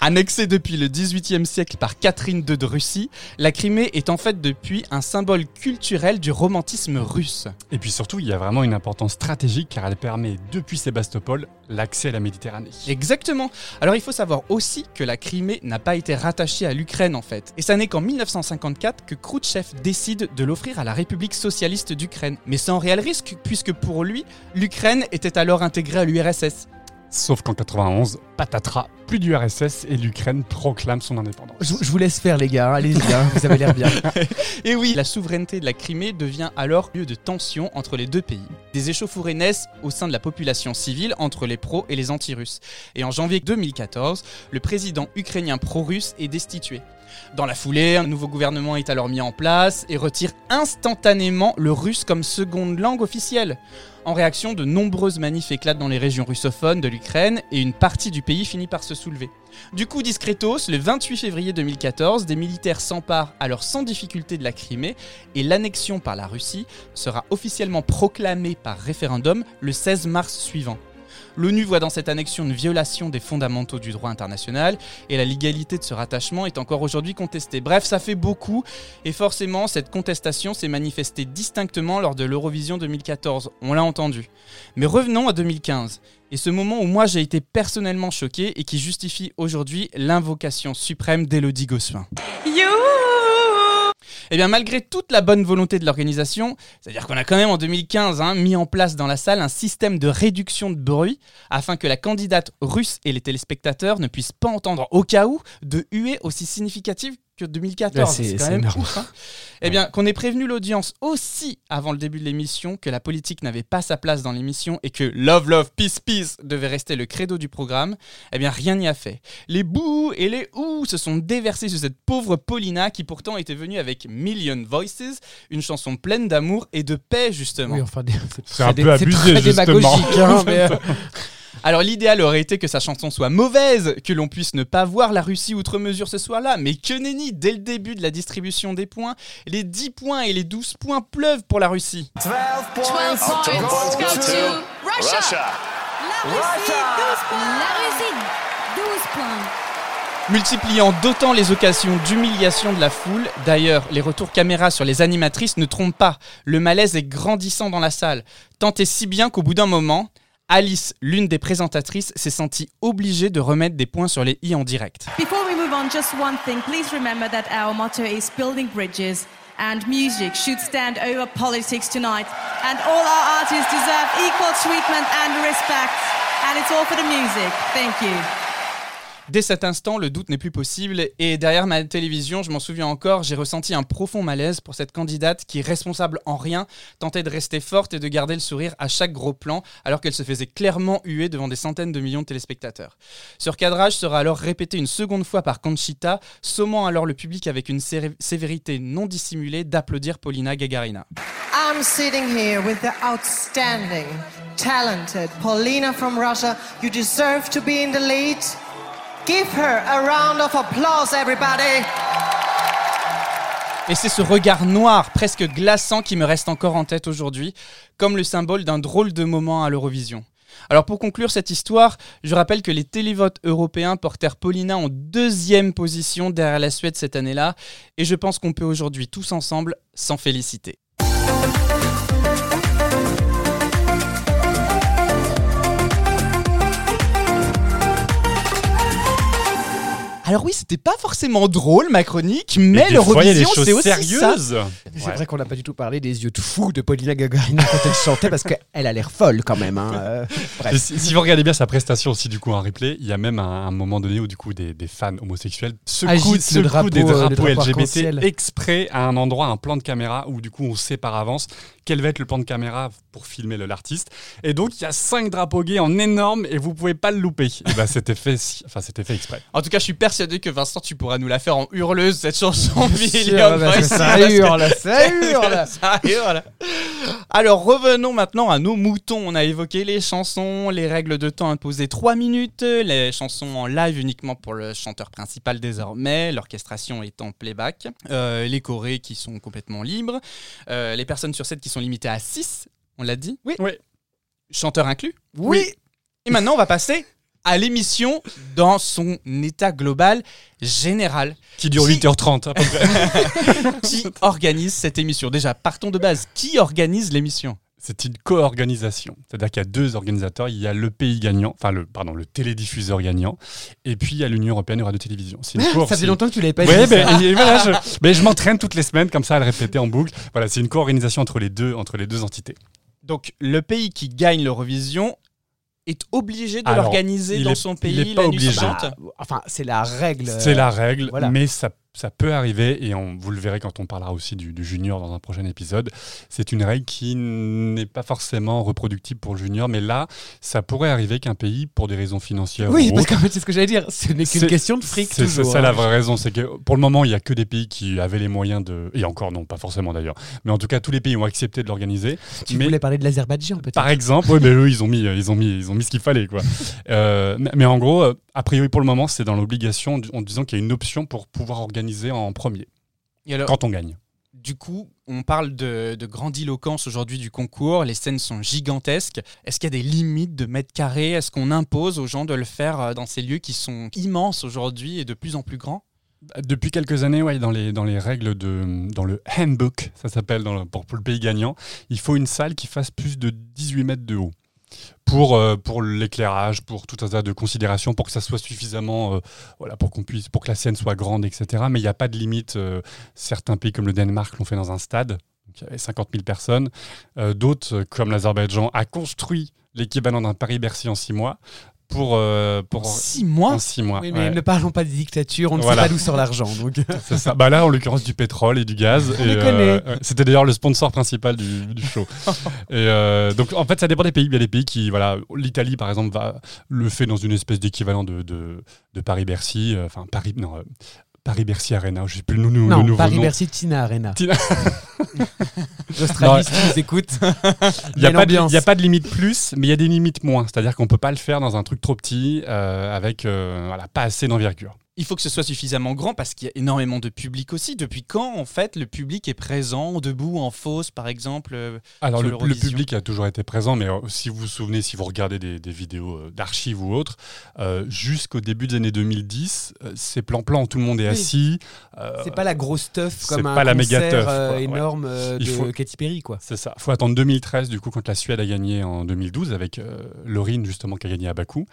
Annexée depuis le XVIIIe siècle par Catherine II de Russie, la Crimée est en fait depuis un symbole culturel du romantisme russe. Et puis surtout, il y a vraiment une importance stratégique car elle permet, depuis Sébastopol, l'accès à la Méditerranée. Exactement. Alors il faut savoir aussi que la Crimée n'a pas été rattachée à l'Ukraine en fait. Et ça n'est qu'en 1954 que Khrouchtchev décide de l'offrir à la République socialiste d'Ukraine. Mais sans réel risque, puisque pour lui, l'Ukraine était alors intégrée à l'URSS. Sauf qu'en 91, patatras, plus du RSS et l'Ukraine proclame son indépendance. Je, je vous laisse faire, les gars. Allez-y, hein, vous avez l'air bien. [laughs] Et oui, la souveraineté de la Crimée devient alors lieu de tension entre les deux pays. Des échauffourées naissent au sein de la population civile entre les pros et les anti-russes. Et en janvier 2014, le président ukrainien pro-russe est destitué. Dans la foulée, un nouveau gouvernement est alors mis en place et retire instantanément le russe comme seconde langue officielle. En réaction, de nombreuses manifs éclatent dans les régions russophones de l'Ukraine et une partie du pays finit par se soulever. Du coup, discretos, le 28 février 2014, des militaires s'emparent alors sans difficulté de la Crimée et l'annexion par la Russie sera officiellement proclamée par référendum le 16 mars suivant. L'ONU voit dans cette annexion une violation des fondamentaux du droit international et la légalité de ce rattachement est encore aujourd'hui contestée. Bref, ça fait beaucoup et forcément cette contestation s'est manifestée distinctement lors de l'Eurovision 2014, on l'a entendu. Mais revenons à 2015 et ce moment où moi j'ai été personnellement choqué et qui justifie aujourd'hui l'invocation suprême d'Elodie Gossuin. Eh bien, malgré toute la bonne volonté de l'organisation, c'est-à-dire qu'on a quand même en 2015 hein, mis en place dans la salle un système de réduction de bruit afin que la candidate russe et les téléspectateurs ne puissent pas entendre au cas où de huées aussi significatives que 2014. Ouais, c'est- quand même ouf, hein. [laughs] Eh bien, qu'on ait prévenu l'audience aussi avant le début de l'émission que la politique n'avait pas sa place dans l'émission et que Love, Love, Peace, Peace devait rester le credo du programme, eh bien, rien n'y a fait. Les bouts et les ouh se sont déversés sur cette pauvre Paulina qui pourtant était venue avec Million Voices, une chanson pleine d'amour et de paix, justement. Oui, enfin, des- C'est un peu abusé, justement. démagogique, hein, [laughs] mais, euh, Alors l'idéal aurait été que sa chanson soit mauvaise, que l'on puisse ne pas voir la Russie outre mesure ce soir-là, mais que nenni, dès le début de la distribution des points, les 10 points et les 12 points pleuvent pour la Russie. 12 points go to Russia. La Russie, 12 points. La Russie, 12 points. Multipliant d'autant les occasions d'humiliation de la foule, d'ailleurs les retours caméra sur les animatrices ne trompent pas, le malaise est grandissant dans la salle, tant et si bien qu'au bout d'un moment, Alice, l'une des présentatrices, s'est sentie obligée de remettre des points sur les i en direct. Before we move on, just one thing. Please remember that our motto is building bridges, and music should stand over politics tonight. And all our artists deserve equal treatment and respect. And it's all for the music. Thank you. Dès cet instant, le doute n'est plus possible et derrière ma télévision, je m'en souviens encore, j'ai ressenti un profond malaise pour cette candidate qui, responsable en rien, tentait de rester forte et de garder le sourire à chaque gros plan alors qu'elle se faisait clairement huer devant des centaines de millions de téléspectateurs. Ce recadrage sera alors répété une seconde fois par Conchita, sommant alors le public avec une sé- sévérité non dissimulée d'applaudir Paulina Gagarina. I'm sitting here with the outstanding, talented Paulina from Russia. You deserve to be in the lead. Give her a round of applause, everybody. Et c'est ce regard noir, presque glaçant, qui me reste encore en tête aujourd'hui, comme le symbole d'un drôle de moment à l'Eurovision. Alors pour conclure cette histoire, je rappelle que les télévotes européens portèrent Paulina en deuxième position derrière la Suède cette année-là, et je pense qu'on peut aujourd'hui tous ensemble s'en féliciter. Alors oui, c'était pas forcément drôle ma chronique, mais l'Eurovision c'est aussi ça. sérieuses. C'est Ouais. vrai qu'on n'a pas du tout parlé des yeux de fou de Paulina Gagarina quand elle chantait parce qu'elle a l'air folle quand même. hein. Euh, bref. Si, si vous regardez bien sa prestation aussi du coup en replay, il y a même un, un moment donné où du coup des, des fans homosexuels secouent, secouent drapeau, des euh, drapeaux drapeau LGBT exprès à un endroit, un plan de caméra où du coup on sait par avance quel va être le plan de caméra pour filmer l'artiste. Et donc il y a cinq drapeaux gays en énorme et vous pouvez pas le louper. Et bah c'était fait, enfin c'était fait exprès. En tout cas, je suis persuadé que Vincent, tu pourras nous la faire en hurleuse cette chanson. Sûr, ça hurle, ça hurle. Ça hurle. Alors revenons maintenant à nos moutons. On a évoqué les chansons, les règles de temps imposées 3 minutes, les chansons en live uniquement pour le chanteur principal désormais, l'orchestration étant playback, euh, les chorés qui sont complètement libres, euh, les personnes sur scène qui sont limitées à 6, on l'a dit Oui. Oui. Chanteur inclus Oui. Et maintenant, on va passer à l'émission dans son état global général. Qui dure Qui- 8h30 à peu près. [laughs] Qui organise cette émission Déjà, partons de base. Qui organise l'émission? C'est une co-organisation. C'est-à-dire qu'il y a deux organisateurs. Il y a le pays gagnant, enfin le, pardon, le télédiffuseur gagnant, et puis il y a l'Union européenne de radio-télévision. C'est une co- Ça fait longtemps que tu l'avais pas Ouais, dit. ben, ça. et voilà, je, ben, je m'entraîne toutes les semaines comme ça à le répéter en boucle. Voilà, c'est une co-organisation entre les deux, entre les deux entités. Donc, le pays qui gagne l'Eurovision est obligé de l'organiser il dans est- son il pays est pas la obligé. Bah, enfin, c'est la règle. C'est la règle, voilà. mais ça, ça peut arriver, et on, vous le verrez quand on parlera aussi du, du junior dans un prochain épisode. C'est une règle qui n'est pas forcément reproductible pour le junior, mais là, ça pourrait arriver qu'un pays, pour des raisons financières Oui, ou parce qu'en fait, c'est ce que j'allais dire. Ce n'est qu'une question de fric C'est ça hein. la vraie raison, c'est que pour le moment, il n'y a que des pays qui avaient les moyens de... Et encore non, pas forcément d'ailleurs. Mais en tout cas, tous les pays ont accepté de l'organiser. Tu mais- voulais parler de l'Azerbaïdjan peut-être Par exemple, oui, mais eux, ils ont mis, ils ont mis, ils ont mis ce qu'il fallait, quoi. Euh, mais, mais en gros, euh, a priori pour le moment, c'est dans l'obligation en disant qu'il y a une option pour pouvoir organiser en premier Et alors, quand on gagne. du coup, on parle de, de grandiloquence aujourd'hui du concours. Les scènes sont gigantesques. Est-ce qu'il y a des limites de mètres carrés? Est-ce qu'on impose aux gens de le faire euh, dans ces lieux qui sont immenses aujourd'hui et de plus en plus grands? Depuis quelques années, ouais, dans les dans les règles de dans le handbook, ça s'appelle pour le pays gagnant, il faut une salle qui fasse plus de 18 mètres de haut. Pour, euh, pour l'éclairage, pour tout un tas de considérations, pour que ça soit suffisamment, euh, pour qu'on puisse, pour que la scène soit grande, etc. Mais il n'y a pas de limite. euh, certains pays comme le Danemark l'ont fait dans un stade, il y avait 50 000 personnes. D'autres, comme l'Azerbaïdjan, a construit l'équivalent d'un Paris-Bercy en six mois pour, euh, pour Six mois en six mois. Oui, mais ouais. ne parlons pas des dictatures, on ne Voilà. sait pas d'où sort l'argent. Donc... [laughs] C'est ça. Bah là, en l'occurrence, du pétrole et du gaz. [laughs] Ouais. C'était d'ailleurs le sponsor principal du, du show. [laughs] et euh, donc, en fait, ça dépend des pays. Il y a des pays qui, voilà, l'Italie, par exemple, va, le fait dans une espèce d'équivalent de, de, de Paris-Bercy. euh, Enfin, Paris, non, euh, Paris-Bercy Arena. Je sais plus le, Non, nouveau. Paris-Bercy, Tina Arena. Tina- [laughs] L'Australie, si tu nous écoutes. Il n'y a, pas de- ambiance. il y a pas de limite plus, mais il y a des limites moins. C'est-à-dire qu'on peut pas le faire dans un truc trop petit, euh, avec euh, voilà, pas assez d'envergure. Il faut que ce soit suffisamment grand parce qu'il y a énormément de public aussi. Depuis quand, en fait, le public est présent, debout, en fosse, par exemple euh, Alors le, public a toujours été présent, mais euh, si vous vous souvenez, si vous regardez des, des vidéos euh, d'archives ou autres, euh, jusqu'au début des années 2010, euh, c'est plan-plan, tout le monde est Oui. assis. euh, C'est pas la grosse teuf comme un pas la concert méga teuf, ouais. énorme de Il faut- Katy Perry, quoi. C'est ça. faut attendre 2013, du coup, quand la Suède a gagné en 2012, avec euh, Laurine, justement, qui a gagné à Bakou,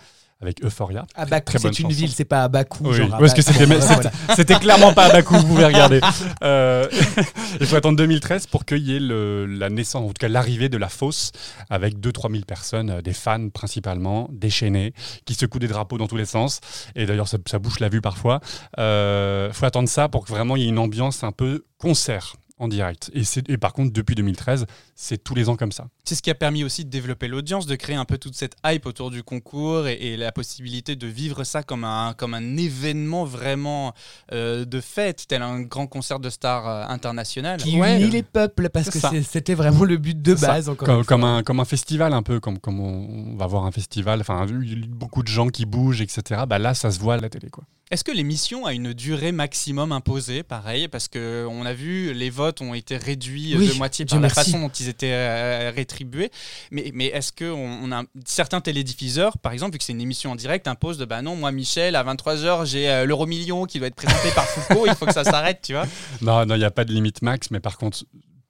avec Euphoria. C'est une chanson. ville, c'est pas à Bakou. Oui, genre parce que c'était clairement pas à Bakou, vous pouvez regarder. [laughs] Euh, [laughs] il faut attendre 2013 pour qu'il y ait le- la naissance, en tout cas l'arrivée de la fosse, avec 2-3 000 personnes, euh, des fans principalement, déchaînés, qui secouent des drapeaux dans tous les sens. Et d'ailleurs, ça, ça bouche la vue parfois. Il faut attendre ça pour que vraiment il y ait une ambiance un peu concert en direct. Et, c'est- et par contre, depuis 2013, c'est tous les ans comme ça. C'est ce qui a permis aussi de développer l'audience, de créer un peu toute cette hype autour du concours et, et la possibilité de vivre ça comme un, comme un événement vraiment euh, de fête, tel un grand concert de stars euh, international. Qui unit les peuples, parce que c'était vraiment le but de base. Encore comme, comme un, comme un festival un peu, comme, comme on, on va voir un festival, enfin beaucoup de gens qui bougent, etc. Bah là, ça se voit à la télé. Quoi. Est-ce que l'émission a une durée maximum imposée Pareil, parce que on a vu les votes ont été réduits Oui, de moitié par la merci. façon dont ils étaient euh, rétribués. Mais, mais est-ce que on, on a certains télédiffuseurs, par exemple, vu que c'est une émission en direct, imposent de bah non, moi Michel, à 23h, j'ai euh, l'euro million qui doit être présenté par Foucault, il faut que ça s'arrête, tu vois [laughs] Non, non, il n'y a pas de limite max, mais par contre,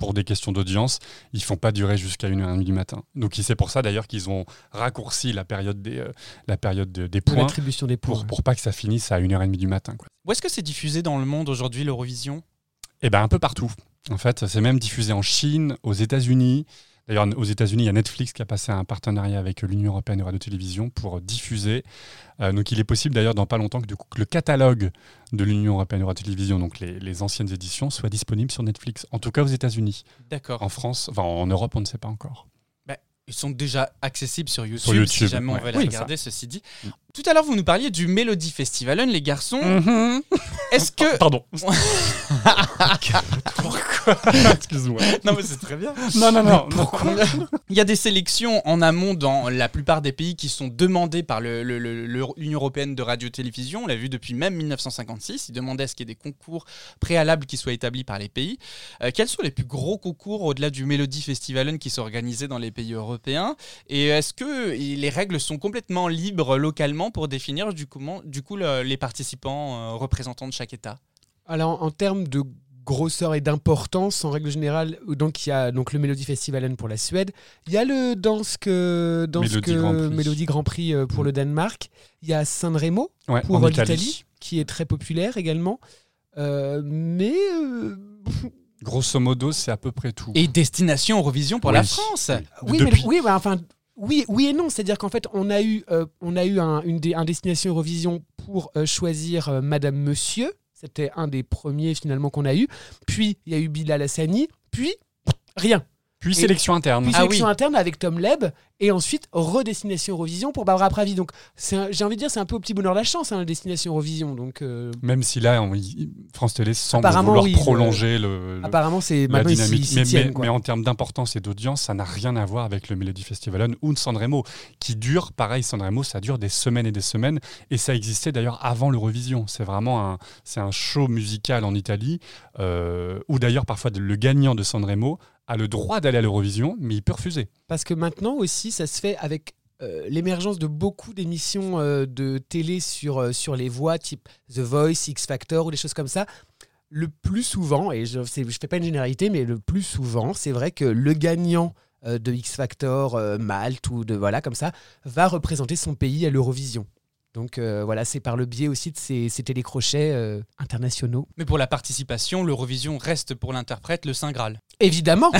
pour des questions d'audience, ils font pas durer jusqu'à 1h30 du matin. Donc c'est pour ça d'ailleurs qu'ils ont raccourci la période des, euh, la période de- des De points l'attribution des points. pour, pour pas que ça finisse à 1h30 du matin. Quoi. Où est-ce que c'est diffusé dans le monde aujourd'hui l'Eurovision? Et ben un peu partout. En fait, c'est même diffusé en Chine, aux États-Unis. D'ailleurs, aux États-Unis, il y a Netflix qui a passé un partenariat avec l'Union européenne de radio-télévision pour diffuser. Euh, donc, il est possible d'ailleurs dans pas longtemps que, du coup, que le catalogue de l'Union européenne de radio-télévision, donc les, les anciennes éditions, soit disponible sur Netflix. En tout cas aux États-Unis. D'accord. En France, enfin en Europe, on ne sait pas encore. Bah, ils sont déjà accessibles sur YouTube, Sur YouTube, si jamais on veut les Oui, regarder, ceci dit. Tout à l'heure, vous nous parliez du Melody Festivalen, les garçons. Est-ce que... Pardon. [laughs] Pourquoi [laughs] Excuse-moi. Non, mais c'est très bien. Non, non, non. Pourquoi Il y a des sélections en amont dans la plupart des pays qui sont demandées par le- le- le- le- l'Union européenne de radio-télévision. On l'a vu depuis même 1956. Ils demandaient à ce qu'il y ait des concours préalables qui soient établis par les pays. Euh, quels sont les plus gros concours au-delà du Melody Festivalen qui sont organisés dans les pays européens? Et est-ce que les règles sont complètement libres localement? Pour définir du coup, du coup le- les participants euh, représentants de chaque État? Alors, en termes de grosseur et d'importance, en règle générale, donc il y a donc le Melody Festivalen pour la Suède, il y a le Danske, Danske Mélodie Grand Prix. Mélodie Grand Prix euh, pour le Danemark, il y a Sanremo Ouais, pour euh, l'Italie, qui est très populaire également. Euh, mais euh, Grosso modo, c'est à peu près tout. Et destination Eurovision pour Oui. la France oui, Depuis- mais, oui, bah, enfin, oui, oui et non. C'est-à-dire qu'en fait, on a eu, euh, on a eu un, une destination Eurovision pour euh, choisir euh, Madame Monsieur. C'était un des premiers finalement qu'on a eu. Puis il y a eu Bilal Hassani. Puis rien. Puis sélection interne. Puis Ah sélection oui. interne avec Tom Leb. Et ensuite redestination Eurovision pour Barbara Pravi. Donc j'ai envie de dire c'est un peu au petit bonheur la chance hein, la destination Eurovision. Donc euh, Même si là, on- France Télé semble vouloir oui, prolonger le, le- apparemment c'est la dynamique. ils mais, tiennent, mais- quoi. mais en termes d'importance et d'audience, ça n'a rien à voir avec le Melody Festivalen ou Sanremo, qui dure, pareil, Sanremo, ça dure des semaines et des semaines, et ça existait d'ailleurs avant l'Eurovision. C'est vraiment un, c'est un show musical en Italie, euh, où d'ailleurs parfois le gagnant de Sanremo a le droit d'aller à l'Eurovision, mais il peut refuser. Parce que maintenant aussi, ça se fait avec euh, l'émergence de beaucoup d'émissions euh, de télé sur, euh, sur les voix, type The Voice, X Factor ou des choses comme ça. Le plus souvent, et je ne fais pas une généralité, mais le plus souvent, c'est vrai que le gagnant euh, de X Factor, euh, Malte ou de voilà comme ça, va représenter son pays à l'Eurovision. Donc euh, voilà, c'est par le biais aussi de ces, ces télécrochets euh, internationaux. Mais pour la participation, l'Eurovision reste pour l'interprète le Saint Graal. Évidemment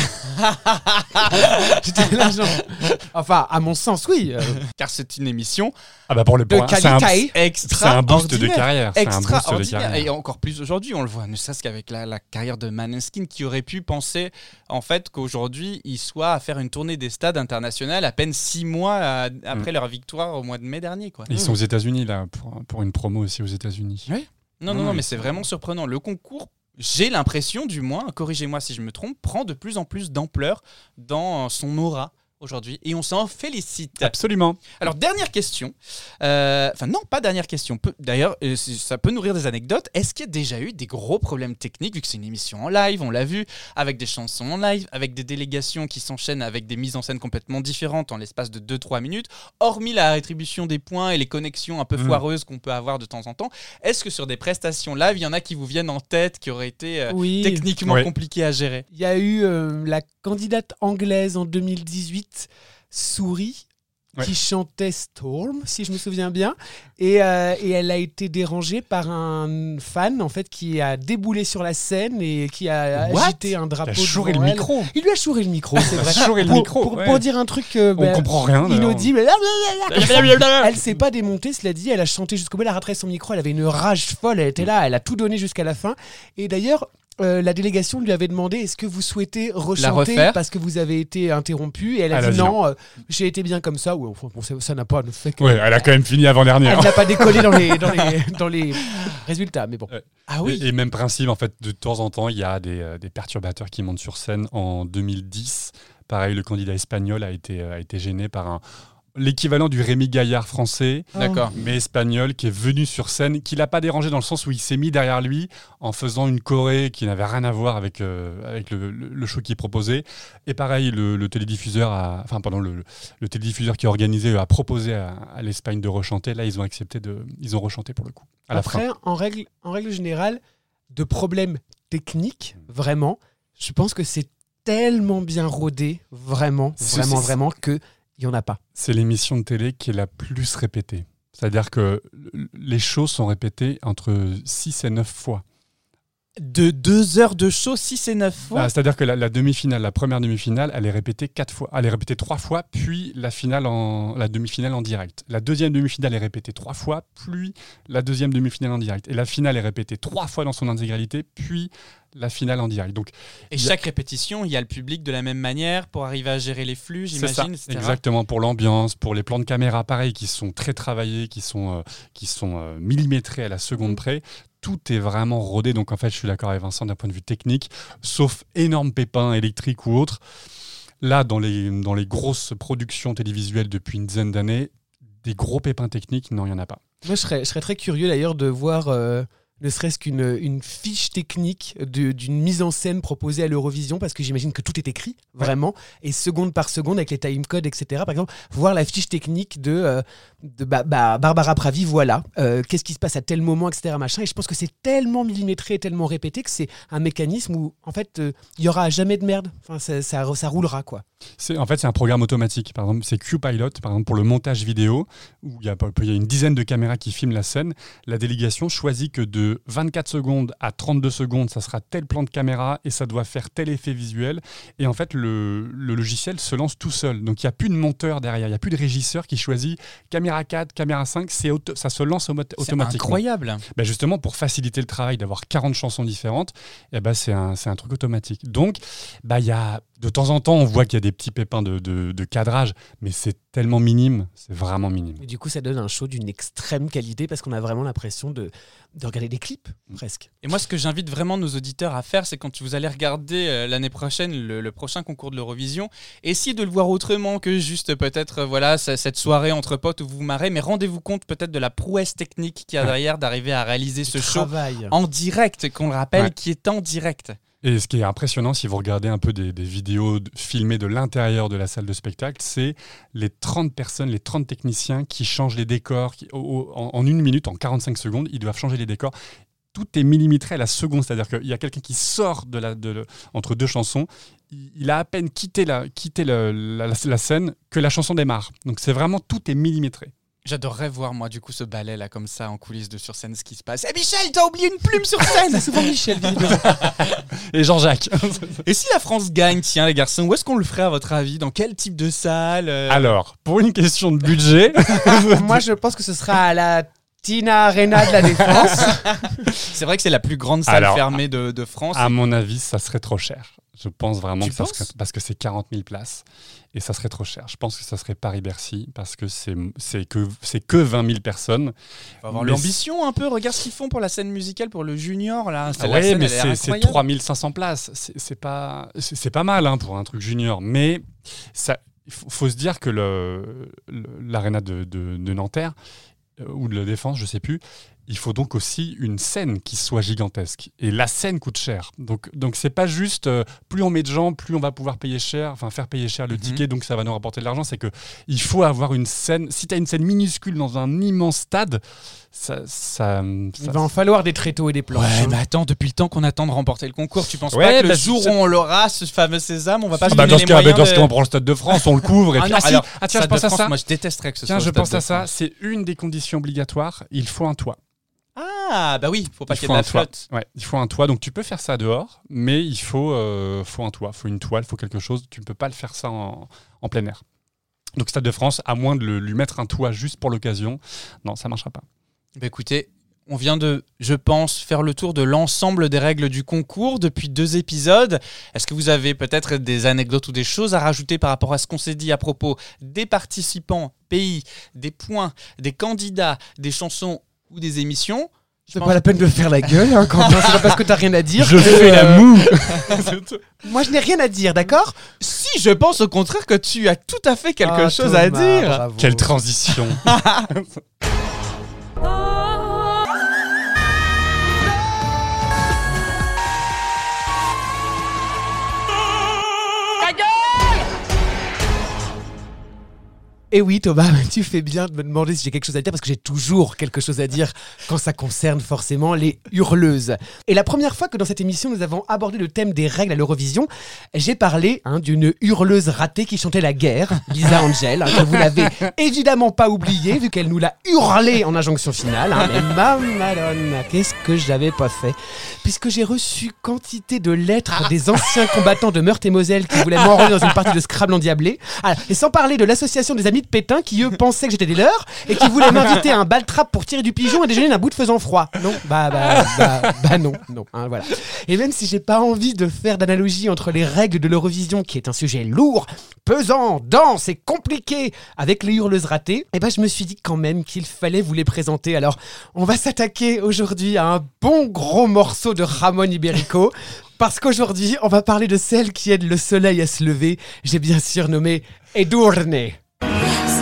J'étais là, genre- Enfin, à mon sens, oui. euh, Car c'est une émission Ah bah pour le de un- c'est un- qualité. extra C'est un boost de carrière. C'est un boost de Extraordinaire. carrière. Et encore plus aujourd'hui, on le voit, ne serait-ce qu'avec la, la carrière de Maneskin qui aurait pu penser en fait qu'aujourd'hui il soit à faire une tournée des stades internationaux à peine six mois à- après Mm. leur victoire au mois de mai dernier. Quoi. Ils sont aux États-Unis là pour, pour une promo aussi aux États-Unis. Oui. Non, non, Non, non, mais c'est vraiment surprenant. Le concours, j'ai l'impression, du moins, corrigez-moi si je me trompe, prend de plus en plus d'ampleur dans son aura aujourd'hui et on s'en félicite. Absolument. Alors, dernière question. Euh, Enfin, non, pas dernière question. D'ailleurs, euh, ça peut nourrir des anecdotes. Est-ce qu'il y a déjà eu des gros problèmes techniques, vu que c'est une émission en live, on l'a vu, avec des chansons en live, avec des délégations qui s'enchaînent avec des mises en scène complètement différentes en l'espace de 2-3 minutes, hormis la rétribution des points et les connexions un peu Mm. foireuses qu'on peut avoir de temps en temps? Est-ce que sur des prestations live, il y en a qui vous viennent en tête, qui auraient été euh, Oui. techniquement compliquées à gérer? Il y a eu euh, la candidate anglaise en 2018, Souris, Ouais. qui chantait Storm, si je me souviens bien. Et, euh, et elle a été dérangée par un fan, en fait, qui a déboulé sur la scène et qui a What? agité un drapeau. Il a chouré le elle. micro. Il lui a chouré le micro, c'est [laughs] vrai. chouré le pour, micro, Pour, ouais. pour dire un truc euh, On comprend rien. d'ailleurs. inaudible. [laughs] elle s'est pas démontée, cela dit. Elle a chanté jusqu'au bout. Elle a rattrapé son micro. Elle avait une rage folle. Elle était là. Elle a tout donné jusqu'à la fin. Et d'ailleurs. Euh, la délégation lui avait demandé est-ce que vous souhaitez rechanter parce que vous avez été interrompu? Et elle a Elle a dit non, euh, j'ai été bien comme ça. Ouais, enfin, ça n'a pas fait que Ouais, elle a quand même fini avant dernière. elle n'a pas décollé dans les, dans les, [laughs] dans les résultats, mais bon. Ah oui. Et, et même principe, en fait, de temps en temps, il y a des, euh, des perturbateurs qui montent sur scène. En 2010, pareil, le candidat espagnol a été, a été gêné par un l'équivalent du Rémi Gaillard français, D'accord. mais espagnol, qui est venu sur scène, qui l'a pas dérangé dans le sens où il s'est mis derrière lui en faisant une choré qui n'avait rien à voir avec, euh, avec le, le- le show qu'il proposait. Et pareil, le, le télédiffuseur, a, enfin, pardon, le, télédiffuseur qui a organisé a proposé à, à l'Espagne de rechanter. Là, ils ont accepté de, ils ont rechanté pour le coup. À la fin. Après, en règle, en règle générale, de problèmes techniques, vraiment, je pense que c'est tellement bien rodé, vraiment, C'est- vraiment, c'est- vraiment, qu'il n'y en a pas. c'est l'émission de télé qui est la plus répétée. C'est-à-dire que les shows sont répétés entre 6 et 9 fois. De deux heures de show, 6 et 9 fois? Ah, C'est-à-dire que la, la demi-finale, la première demi-finale, elle est répétée quatre fois. Elle est répétée trois fois, puis la finale en la demi-finale en direct. La deuxième demi-finale est répétée trois fois, puis la deuxième demi-finale en direct. Et la finale est répétée trois fois dans son intégralité, puis la finale en direct. Donc Et chaque répétition, il y a le public de la même manière pour arriver à gérer les flux, j'imagine, exactement pour l'ambiance, pour les plans de caméra, pareil, qui sont très travaillés, qui sont, euh, qui sont euh, millimétrés à la seconde près. Tout est vraiment rodé. Donc en fait, je suis d'accord avec Vincent d'un point de vue technique, sauf énormes pépins électriques ou autres. Là, dans les, dans les grosses productions télévisuelles depuis une dizaine d'années, des gros pépins techniques, non, il n'y en a pas. Moi, je serais, je serais très curieux d'ailleurs de voir euh, ne serait-ce qu'une une fiche technique d'une mise en scène proposée à l'Eurovision, parce que j'imagine que tout est écrit, vraiment, et seconde par seconde avec les timecodes, etc. Par exemple, voir la fiche technique de, euh, de bah, bah, Barbara Pravi, voilà, euh, qu'est-ce qui se passe à tel moment, etc. Machin. Et je pense que c'est tellement millimétré, tellement répété que c'est un mécanisme où, en fait, euh, il y aura jamais de merde. Enfin, ça, ça, ça roulera, quoi. En fait, c'est un programme automatique. Par exemple, c'est QPilot, par exemple, pour le montage vidéo, où il y, a, il y a une dizaine de caméras qui filment la scène. La délégation choisit que de 24 secondes à 32 secondes, ça sera tel plan de caméra et ça doit faire tel effet visuel. Et en fait, le, le logiciel se lance tout seul. Donc, il n'y a plus de monteur derrière, il n'y a plus de régisseur qui choisit caméra 4, caméra 5, c'est auto- ça se lance C'est automatiquement. incroyable. Ben justement, pour faciliter le travail d'avoir 40 chansons différentes, eh ben c'est un, un truc automatique. Donc, bah, il y a, de temps en temps, on voit qu'il y a des petits pépins de, de- de cadrage, mais c'est tellement minime, c'est vraiment minime. Et du coup, ça donne un show d'une extrême qualité parce qu'on a vraiment l'impression de, de regarder des clips, Mm. presque. Et moi, ce que j'invite vraiment nos auditeurs à faire, c'est quand vous allez regarder euh, l'année prochaine le, le prochain concours de l'Eurovision, essayez de le voir autrement que juste peut-être euh, voilà cette soirée entre potes où vous vous marrez, mais rendez-vous compte peut-être de la prouesse technique qu'il y a derrière d'arriver à réaliser ce show Travail. en direct, qu'on le rappelle, Ouais. qui est en direct. Et ce qui est impressionnant, si vous regardez un peu des, vidéos filmées de l'intérieur de la salle de spectacle, c'est les 30 personnes, les 30 techniciens qui changent les décors. en, une minute, en 45 secondes, ils doivent changer les décors. Tout est millimétré à la seconde, c'est-à-dire qu'il y a quelqu'un qui sort entre deux chansons, il, a à peine quitté, la scène que la chanson démarre. Donc c'est vraiment, tout est millimétré. J'adorerais voir, moi, du coup, ce ballet là, comme ça, en coulisses de sur scène, ce qui se passe. Eh Michel, t'as oublié une plume sur [laughs] scène C'est souvent Michel. Et Jean-Jacques [laughs] Et si la France gagne, tiens, les garçons, où est-ce qu'on le ferait, à votre avis? Dans quel type de salle euh? Alors, pour une question de budget, [laughs] Moi, je pense que ce sera à la Tina Arena de la Défense. C'est vrai que c'est la plus grande salle Alors, fermée de, de France. à mon avis, ça serait trop cher. Je pense vraiment Tu que ça serait parce que c'est 40 000 places et ça serait trop cher. Je pense que ça serait Paris-Bercy parce que c'est que que 20 000 personnes. Faut avoir l'ambition un peu. Regarde ce qu'ils font pour la scène musicale, pour le junior. Là. Ah ouais, scène, mais c'est c'est incroyable. 3500 places. C'est pas pas mal hein, pour un truc junior, mais ça il faut, faut se dire que l'aréna de, de, de Nanterre euh, ou de la Défense, je sais plus, il faut donc aussi une scène qui soit gigantesque. Et la scène coûte cher. Donc, donc c'est pas juste euh, plus on met de gens, plus on va pouvoir payer cher, enfin faire payer cher le Mhm. ticket, donc ça va nous rapporter de l'argent. C'est que il faut avoir une scène. Si tu as une scène minuscule dans un immense stade, ça. ça, Il ça- va en falloir des tréteaux et des planches. Ouais, hein. mais attends, depuis le temps qu'on attend de remporter le concours, tu penses Ouais, pas que le bah, jour où on l'aura, ce fameux sésame, on va pas Ah se bah, donner dans les ce cas, bah, moyens dans ce de- on prend le stade de France, on le couvre. Et Ah puis, non, ah, si, alors, ah, tiens, je pense à France, ça. Moi, je détesterais que ce Tiens, soit je pense à ça. C'est une des conditions obligatoires. Il faut un toit. Ah, bah oui, faut pas Il qu'il y faut ait de un la toit. flotte. Ouais, il faut un toit. Donc tu peux faire ça dehors, mais il faut, euh, faut un toit, faut une toile, faut quelque chose. Tu ne peux pas le faire ça en, en plein air. Donc Stade de France, à moins de le- lui mettre un toit juste pour l'occasion, non, ça marchera pas. Bah écoutez, on vient de, je pense, faire le tour de l'ensemble des règles du concours depuis deux épisodes. Est-ce que vous avez peut-être des anecdotes ou des choses à rajouter par rapport à ce qu'on s'est dit à propos des participants, pays, des points, des candidats, des chansons ou des émissions? C'est pas la peine de faire la gueule, hein, Quentin, [laughs] c'est pas parce que t'as rien à dire. Je fais la euh, moue. [laughs] Moi, je n'ai rien à dire, d'accord? Si, je pense au contraire que tu as tout à fait quelque Ah, chose à Thomas, dire. bravo. Quelle transition [laughs] Et oui, Thomas, [laughs] tu fais bien de me demander si j'ai quelque chose à dire parce que j'ai toujours quelque chose à dire quand ça concerne forcément les hurleuses. Et la première fois que dans cette émission nous avons abordé le thème des règles à l'Eurovision, j'ai parlé hein, d'une hurleuse ratée qui chantait la guerre, Lisa Angel, hein, que vous n'avez évidemment pas oublié vu qu'elle nous l'a hurlé en injonction finale. hein. mais mamadonna, qu'est-ce que j'avais pas fait? Puisque j'ai reçu quantité de lettres des anciens combattants de Meurthe et Moselle qui voulaient m'enrôler dans une partie de Scrabble endiablé. Ah, et sans parler de l'association des amis Pétain qui eux pensaient que j'étais des leurs et qui voulaient m'inviter à un bal trap pour tirer du pigeon et déjeuner d'un bout de faisant froid. Non, bah bah bah, bah non, non, hein, voilà. Et même si j'ai pas envie de faire d'analogie entre les règles de l'Eurovision, qui est un sujet lourd, pesant, dense et compliqué, avec les hurleuses ratées, eh ben je me suis dit quand même qu'il fallait vous les présenter. Alors, on va s'attaquer aujourd'hui à un bon gros morceau de Ramon Iberico. Parce qu'aujourd'hui, on va parler de celle qui aide le soleil à se lever. J'ai bien sûr nommé Edurne.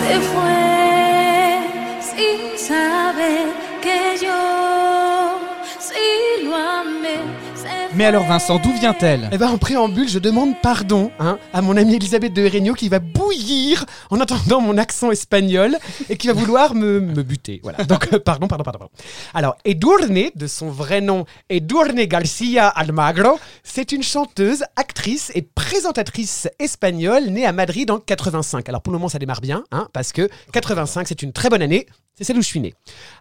Se Mais alors Vincent, d'où vient-elle? Eh ben, en préambule, je demande pardon hein, à mon amie Elisabeth de Regnault qui va bouillir en entendant mon accent espagnol et qui va vouloir me, me buter. Voilà. Donc, euh, pardon, pardon, pardon, pardon. Alors, Edurne, de son vrai nom, Edurne Garcia Almagro, c'est une chanteuse, actrice et présentatrice espagnole née à Madrid en 85. Alors, pour le moment, ça démarre bien, hein, parce que 85, c'est une très bonne année. C'est celle où je suis né.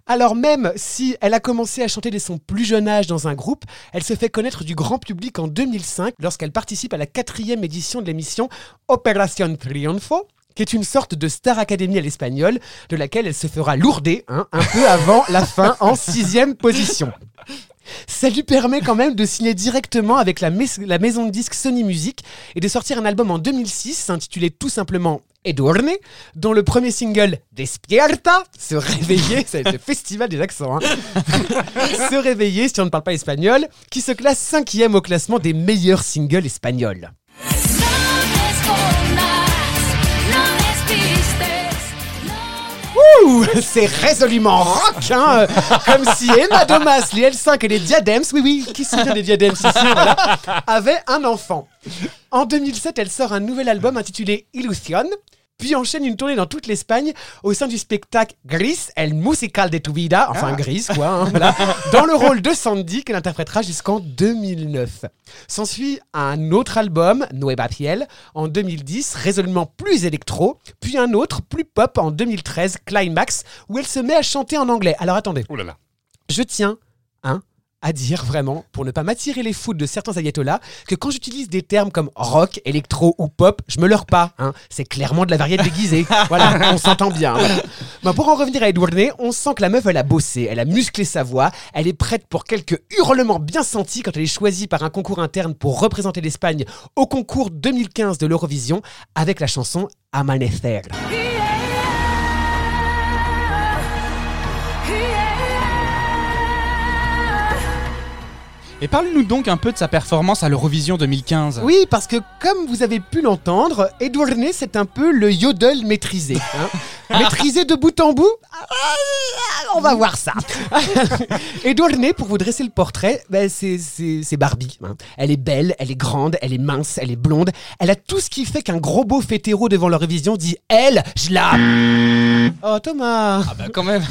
Alors même si elle a commencé à chanter dès son plus jeune âge dans un groupe, elle se fait connaître du grand public en 2005 lorsqu'elle participe à la quatrième édition de l'émission Operación Triunfo qui est une sorte de Star Academy à l'espagnol, de laquelle elle se fera lourder hein, un peu avant la fin en sixième position. [laughs] Ça lui permet quand même de signer directement avec la, mais- la maison de disques Sony Music et de sortir un album en 2006 intitulé tout simplement Edurne, dont le premier single Despierta, se réveiller, c'est le festival des accents, hein. [laughs] se réveiller si on ne parle pas espagnol, qui se classe cinquième au classement des meilleurs singles espagnols. [laughs] C'est résolument rock, hein, euh, comme si Emma Domas, les L5 et les Diadems, oui oui, qui souvient des Diadems ici, avaient un enfant. En 2007, elle sort un nouvel album intitulé Illusion, puis enchaîne une tournée dans toute l'Espagne au sein du spectacle Gris, el musical de tu vida, enfin Gris quoi, hein, voilà, dans le rôle de Sandy qu'elle interprétera jusqu'en 2009. S'ensuit un autre album, Nueva Piel, en 2010, résolument plus électro, puis un autre, plus pop, en 2013, Climax, où elle se met à chanter en anglais. Alors attendez, là là. je tiens à dire vraiment, pour ne pas m'attirer les foudres de certains ayatollahs, que quand j'utilise des termes comme rock, électro ou pop, je me leurre pas. Hein. C'est clairement de la variété déguisée. [laughs] voilà, on s'entend bien. voilà. Ben, pour en revenir à Edwardne, on sent que la meuf, elle a bossé, elle a musclé sa voix, elle est prête pour quelques hurlements bien sentis quand elle est choisie par un concours interne pour représenter l'Espagne au concours 2015 de l'Eurovision avec la chanson Amanecer. Et parle-nous donc un peu de sa performance à l'Eurovision 2015. Oui, parce que comme vous avez pu l'entendre, Edouardne, c'est un peu le yodel maîtrisé. hein. [laughs] maîtrisé de bout en bout Ah, On va voir ça. [laughs] Edouardne, pour vous dresser le portrait, ben, c'est- Barbie. hein. Elle est belle, elle est grande, elle est mince, elle est blonde. Elle a tout ce qui fait qu'un gros beauf hétéro devant l'Eurovision dit « Elle, je la... [laughs] » Oh Thomas Ah bah quand même.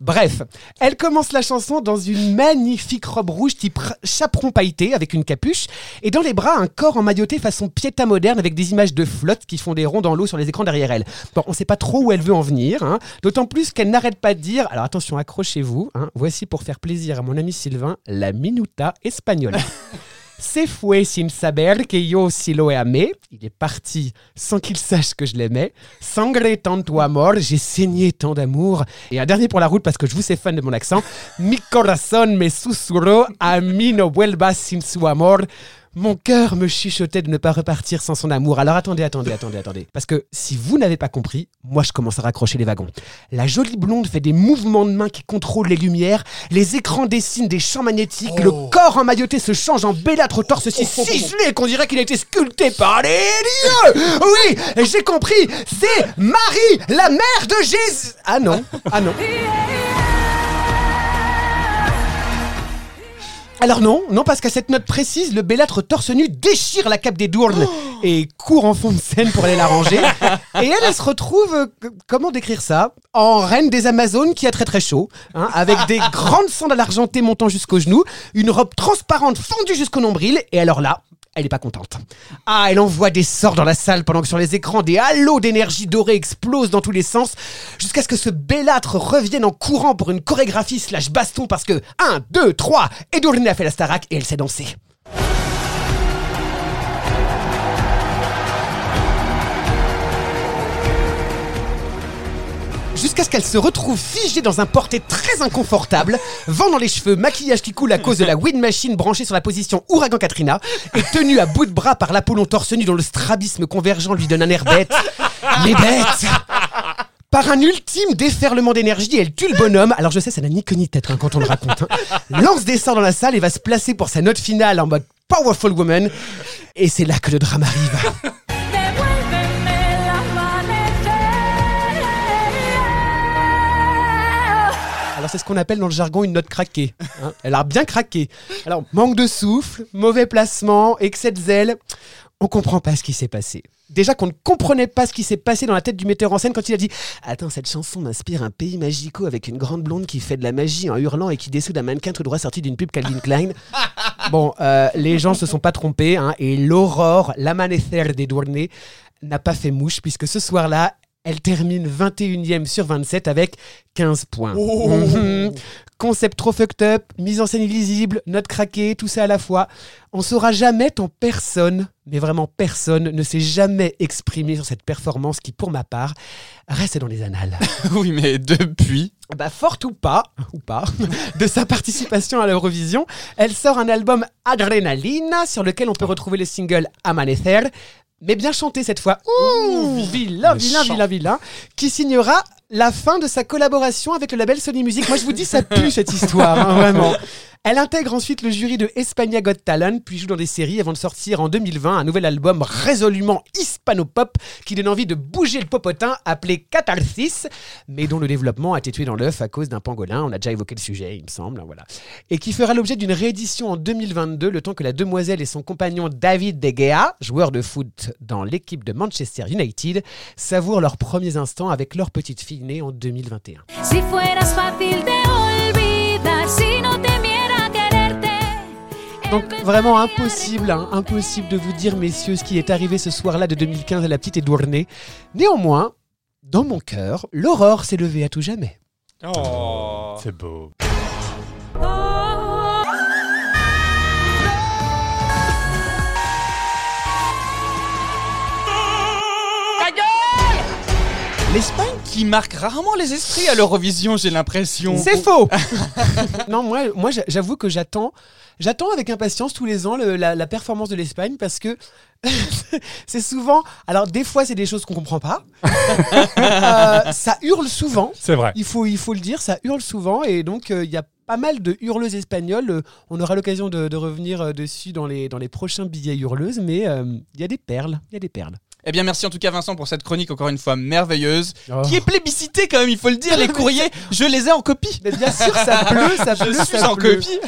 Bref, elle commence la chanson dans une magnifique robe rouge type chaperon pailleté avec une capuche et dans les bras un corps emmailloté façon piéta moderne avec des images de flotte qui font des ronds dans l'eau sur les écrans derrière elle. Bon, on sait pas trop où elle veut en venir, hein, d'autant plus qu'elle n'arrête pas de dire, alors attention, accrochez-vous, hein, voici pour faire plaisir à mon ami Sylvain, la minuta espagnole. [laughs] Se fue sin saber que yo si lo amé. Il est parti sans qu'il sache que je l'aimais. Sangre tanto amor, j'ai saigné tant d'amour. Et un dernier pour la route parce que je vous sais fan de mon accent. Mi corazón me susurró a mí no vuelvas sin su amor. Mon cœur me chuchotait de ne pas repartir sans son amour. Alors attendez, attendez, attendez, attendez. Parce que si vous n'avez pas compris, moi je commence à raccrocher les wagons. La jolie blonde fait des mouvements de main qui contrôlent les lumières, les écrans dessinent des champs magnétiques, le corps emmailloté se change en bellâtre au torse si ciselé qu'on dirait qu'il a été sculpté par les dieux Oui, j'ai compris, c'est Marie, la mère de Jésus Ah non, ah non. Alors non, non parce qu'à cette note précise, le bellâtre torse nu déchire la cape des Dournes et court en fond de scène pour aller la ranger. [laughs] Et elle, elle se retrouve, euh, comment décrire ça? En reine des Amazones qui a très très chaud, hein, avec des [laughs] grandes sandales argentées montant jusqu'aux genoux, une robe transparente fendue jusqu'au nombril, et alors là, elle est pas contente. Ah, elle envoie des sorts dans la salle pendant que sur les écrans, des halos d'énergie dorée explosent dans tous les sens, jusqu'à ce que ce bellâtre revienne en courant pour une chorégraphie slash baston parce que 1, 2, 3, Edurne a fait la Starac et elle sait danser. Jusqu'à ce qu'elle se retrouve figée dans un porté très inconfortable, vent dans les cheveux, maquillage qui coule à cause de la wind machine branchée sur la position ouragan Katrina, et tenue à bout de bras par l'Apollon torse nu dont le strabisme convergent lui donne un air bête. Les bêtes par un ultime déferlement d'énergie, elle tue le bonhomme. Alors je sais, ça n'a ni queue ni tête hein, quand on le raconte. hein. Lance des sorts dans la salle et va se placer pour sa note finale en mode Powerful Woman. Et c'est là que le drame arrive. C'est ce qu'on appelle dans le jargon une note craquée. hein. Elle a bien craqué. Alors manque de souffle, mauvais placement, excès de zèle. On comprend pas ce qui s'est passé. Déjà qu'on ne comprenait pas ce qui s'est passé dans la tête du metteur en scène quand il a dit Attends, cette chanson m'inspire un pays magico avec une grande blonde qui fait de la magie en hurlant et qui dessoude un mannequin tout droit sorti d'une pub Calvin Klein. [laughs] Bon, euh, les gens se sont pas trompés hein, et l'aurore, l'amanecer des Douarnés n'a pas fait mouche puisque ce soir-là, elle termine 21e sur 27 avec 15 points. Mhm. Concept trop fucked up, mise en scène illisible, note craquée, tout ça à la fois. On saura jamais tant personne, mais vraiment personne, ne s'est jamais exprimé sur cette performance qui, pour ma part, reste dans les annales. [laughs] oui, mais depuis. Bah, forte ou pas, ou pas, de sa participation à l'Eurovision, elle sort un album Adrenalina sur lequel on peut retrouver le single Amanecer, mais bien chanté cette fois. Ouh, vilain, vilain, vilain, vilain, qui signera la fin de sa collaboration avec le label Sony Music. Moi, je vous dis, ça pue cette histoire, hein, vraiment. Elle intègre ensuite le jury de Espagna Got Talent, puis joue dans des séries avant de sortir en 2020 un nouvel album résolument hispano-pop qui donne envie de bouger le popotin appelé Catharsis, mais dont le développement a été tué dans l'œuf à cause d'un pangolin. On a déjà évoqué le sujet, il me semble. Voilà. Et qui fera l'objet d'une réédition en 2022, le temps que la demoiselle et son compagnon David De Gea, joueur de foot dans l'équipe de Manchester United, savourent leurs premiers instants avec leur petite fille née en 2021. Si Donc vraiment impossible, hein, impossible de vous dire, messieurs, ce qui est arrivé ce soir-là de 2015 à la petite Edouardnée. Néanmoins, dans mon cœur, l'aurore s'est levée à tout jamais. Oh. C'est beau. L'Espagne qui marque rarement les esprits à l'Eurovision, j'ai l'impression. C'est faux [laughs] Non, moi, moi j'a- j'avoue que j'attends, j'attends avec impatience tous les ans le- la, la performance de l'Espagne parce que [laughs] c'est souvent. Alors, des fois, c'est des choses qu'on comprend pas. [laughs] Euh, ça hurle souvent. C'est vrai. Il faut, il faut le dire, ça hurle souvent et donc euh, il y a pas mal de hurleuses espagnoles. Euh, On aura l'occasion de, de revenir dessus dans les, dans les prochains billets hurleuses, mais il y a des perles. Il y a des perles. Eh bien, merci en tout cas, Vincent, pour cette chronique encore une fois merveilleuse, Oh. qui est plébiscitée quand même, il faut le dire. [laughs] Les courriers, je les ai en copie. Mais bien sûr, ça [laughs] pleut, ça Je pleut, suis ça en pleut. copie.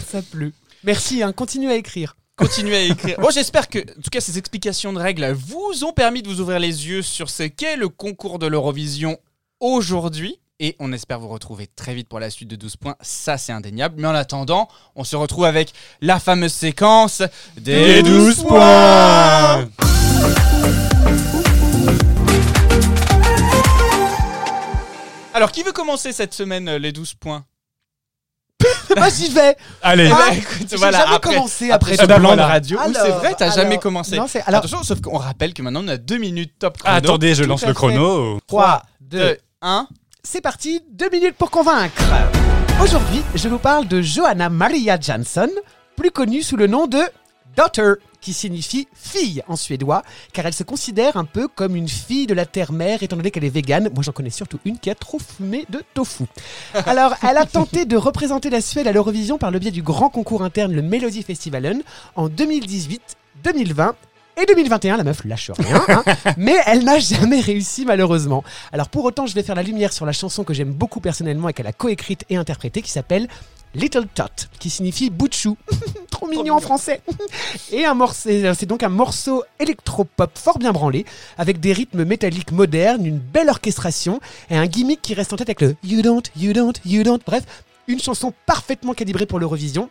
[laughs] ça pleut. Merci, hein, continuez à écrire. Continuez à écrire. Bon, j'espère que, en tout cas, ces explications de règles vous ont permis de vous ouvrir les yeux sur ce qu'est le concours de l'Eurovision aujourd'hui. Et on espère vous retrouver très vite pour la suite de 12 points. Ça, c'est indéniable. Mais en attendant, on se retrouve avec la fameuse séquence des 12 points. Alors, qui veut commencer cette semaine euh, les 12 points Moi, [laughs] j'y vais. Allez, Ah, écoute, j'ai voilà, jamais après- commencé après après ce plan de radio. Oui, c'est vrai, t'as alors, jamais commencé. non, c'est- alors- Attention, sauf qu'on rappelle que maintenant on a deux minutes top chrono. attendez, je Tout lance le chrono. 3, 2, 2, 1. C'est parti, deux minutes pour convaincre. Aujourd'hui, je vous parle de Johanna Maria Jansson, plus connue sous le nom de Daughter, qui signifie fille en suédois, car elle se considère un peu comme une fille de la terre-mère, étant donné qu'elle est végane. Moi, j'en connais surtout une qui a trop fumé de tofu. Alors, elle a tenté de représenter la Suède à l'Eurovision par le biais du grand concours interne, le Melody Festivalen, en 2018, 2020 et 2021, la meuf lâche rien, hein. mais elle n'a jamais réussi malheureusement. Alors pour autant, je vais faire la lumière sur la chanson que j'aime beaucoup personnellement et qu'elle a coécrite et interprétée, qui s'appelle Little Tot, qui signifie bout de chou. [laughs] Trop mignon en français. [laughs] et un morceau, c'est donc un morceau électropop fort bien branlé, avec des rythmes métalliques modernes, une belle orchestration et un gimmick qui reste en tête avec le You don't, you don't, you don't. Bref, une chanson parfaitement calibrée pour l'Eurovision.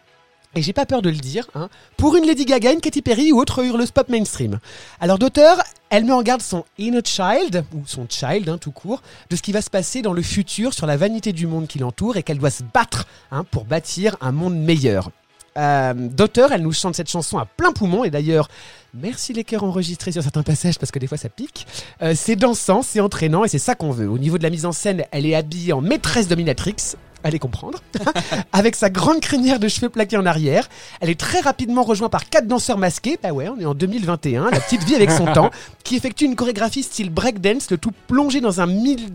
Et j'ai pas peur de le dire, hein, pour une Lady Gaga, une Katy Perry ou autre hurleuse pop mainstream. Alors d'auteur, elle met en garde son inner child, ou son child hein, tout court, de ce qui va se passer dans le futur sur la vanité du monde qui l'entoure et qu'elle doit se battre hein, pour bâtir un monde meilleur. Euh, d'auteur, elle nous chante cette chanson à plein poumon et d'ailleurs, merci les chœurs enregistrés sur certains passages parce que des fois ça pique. Euh, c'est dansant, c'est entraînant et c'est ça qu'on veut. Au niveau de la mise en scène, elle est habillée en maîtresse dominatrix. Allez comprendre. [laughs] Avec sa grande crinière de cheveux plaqués en arrière. Elle est très rapidement rejointe par quatre danseurs masqués. Bah ouais, on est en 2021. La petite vie avec son [laughs] temps. Qui effectue une chorégraphie style breakdance, le tout plongé dans un mille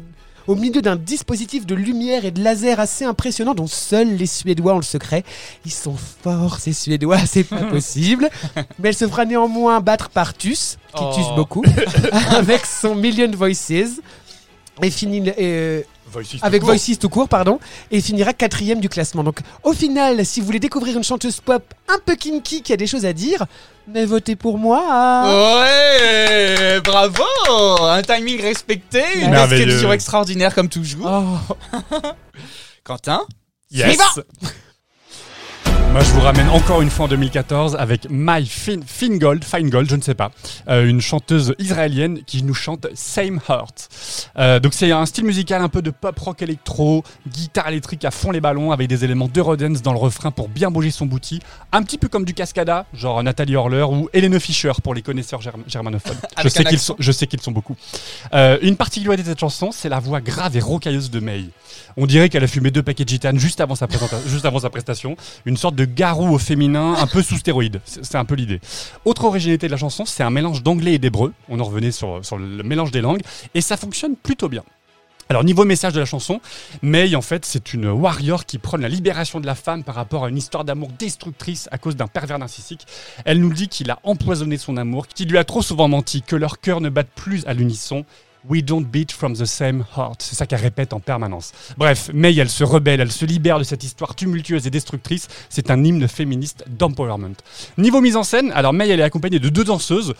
au milieu d'un dispositif de lumière et de laser assez impressionnant dont seuls les Suédois ont le secret. Ils sont forts, ces Suédois, [laughs] c'est pas possible. Mais elle se fera néanmoins battre par Tus, qui Oh. tue beaucoup, avec son Million Voices. Et finit, euh, avec Voices tout court, pardon, et finira quatrième du classement. Donc, au final, si vous voulez découvrir une chanteuse pop un peu kinky qui a des choses à dire, mais votez pour moi. Ouais, bravo Un timing respecté, une description extraordinaire comme toujours. Oh. [laughs] Quentin Yes. Moi, je vous ramène encore une fois en 2014 avec My Fin, Fingold, Feingold, je ne sais pas, euh, une chanteuse israélienne qui nous chante Same Heart. Euh, donc c'est un style musical un peu de pop rock électro, guitare électrique à fond les ballons avec des éléments d'Eurodance dans le refrain pour bien bouger son bouti, un petit peu comme du Cascada, genre Nathalie Horler ou Hélène Fischer pour les connaisseurs germ- germanophones. [laughs] Je sais qu'ils sont, je sais qu'ils sont beaucoup. Euh, une particularité de cette chanson, c'est la voix grave et rocailleuse de May. On dirait qu'elle a fumé deux paquets de gitane juste avant sa, [laughs] juste avant sa prestation. Une sorte de garou au féminin, un peu sous stéroïde. C'est un peu l'idée. Autre originalité de la chanson, c'est un mélange d'anglais et d'hébreu. On en revenait sur, sur le mélange des langues. Et ça fonctionne plutôt bien. Alors niveau message de la chanson, May en fait c'est une warrior qui prône la libération de la femme par rapport à une histoire d'amour destructrice à cause d'un pervers narcissique. Elle nous dit qu'il a empoisonné son amour, qu'il lui a trop souvent menti, que leurs cœurs ne battent plus à l'unisson. We don't beat from the same heart. C'est ça qu'elle répète en permanence. Bref, May, elle se rebelle, elle se libère de cette histoire tumultueuse et destructrice. C'est un hymne féministe d'empowerment. Niveau mise en scène, alors May, elle est accompagnée de deux danseuses.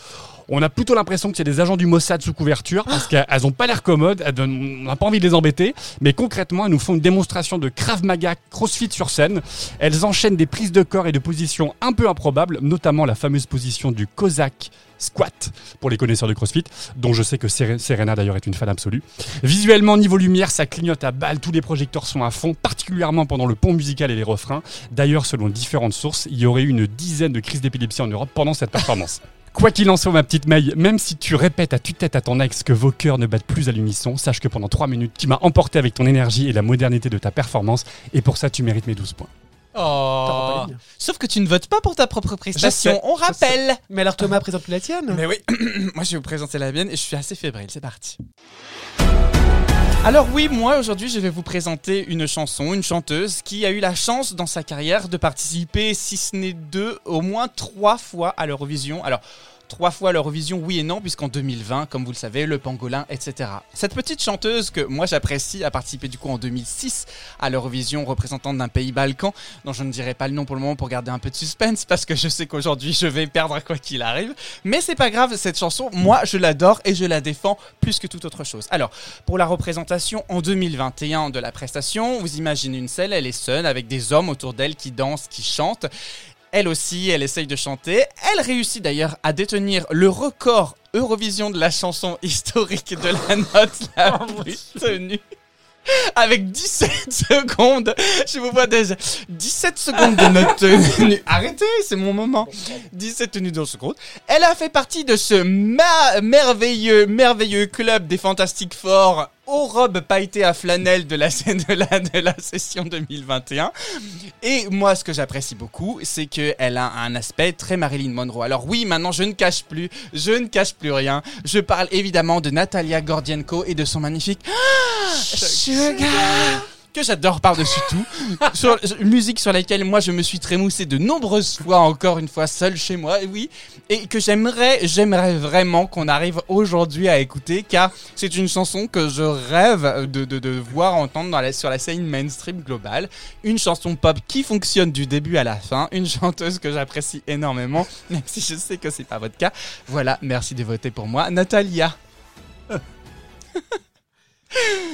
On a plutôt l'impression que c'est des agents du Mossad sous couverture parce qu'elles ont pas l'air commodes, elles donnent- on n'a pas envie de les embêter, mais concrètement, elles nous font une démonstration de Krav Maga crossfit sur scène. Elles enchaînent des prises de corps et de positions un peu improbables, notamment la fameuse position du Cossack squat pour les connaisseurs de CrossFit, dont je sais que Ser- Serena d'ailleurs est une fan absolue. Visuellement, niveau lumière, ça clignote à balle, tous les projecteurs sont à fond, particulièrement pendant le pont musical et les refrains. D'ailleurs, selon différentes sources, il y aurait eu une dizaine de crises d'épilepsie en Europe pendant cette performance. [laughs] Quoi qu'il en soit, ma petite May, même si tu répètes à tue-tête à ton ex que vos cœurs ne battent plus à l'unisson, sache que pendant 3 minutes, tu m'as emporté avec ton énergie et la modernité de ta performance, et pour ça, tu mérites mes 12 points. Oh. Sauf que tu ne votes pas pour ta propre prestation, on rappelle. Mais alors Thomas, présente la tienne. Mais oui, [clears throat] moi je vais vous présenter la mienne et je suis assez fébrile, c'est parti. Alors oui, moi aujourd'hui je vais vous présenter une chanson, une chanteuse qui a eu la chance dans sa carrière de participer, si ce n'est deux, au moins trois fois à l'Eurovision. Alors trois fois à l'Eurovision, oui et non, puisqu'en 2020, comme vous le savez, le pangolin, etc. Cette petite chanteuse que moi j'apprécie a participé du coup en 2006 à l'Eurovision, représentante d'un pays balkan, dont je ne dirai pas le nom pour le moment pour garder un peu de suspense, [laughs] parce que je sais qu'aujourd'hui je vais perdre quoi qu'il arrive. Mais c'est pas grave, cette chanson, moi je l'adore et je la défends plus que toute autre chose. Alors, pour la représentation en 2021 de la prestation, vous imaginez une scène, elle est seule avec des hommes autour d'elle qui dansent, qui chantent. Elle aussi, elle essaye de chanter. Elle réussit d'ailleurs à détenir le record Eurovision de la chanson historique de la [laughs] note la plus tenue. Avec 17 [laughs] secondes, je vous vois déjà. 17 secondes de note tenue. [laughs] Arrêtez, c'est mon moment. 17 tenues dans secondes. Elle a fait partie de ce ma- merveilleux, merveilleux club des Fantastiques Four aux robes pailletées à flanelle de la, [laughs] de la, de la session 2021. Et moi, ce que j'apprécie beaucoup, c'est qu'elle a un aspect très Marilyn Monroe. Alors oui, maintenant, je ne cache plus, je ne cache plus rien. Je parle évidemment de Natalia Gordienko et de son magnifique Sugar que j'adore par-dessus tout. [laughs] sur, une musique sur laquelle moi je me suis trémoussé de nombreuses fois, encore une fois seul chez moi, et oui, et que j'aimerais, j'aimerais vraiment qu'on arrive aujourd'hui à écouter, car c'est une chanson que je rêve de, de, de voir entendre dans la, sur la scène mainstream globale. Une chanson pop qui fonctionne du début à la fin, une chanteuse que j'apprécie énormément, [laughs] même si je sais que c'est pas votre cas. Voilà, merci de voter pour moi, Natalia. [laughs]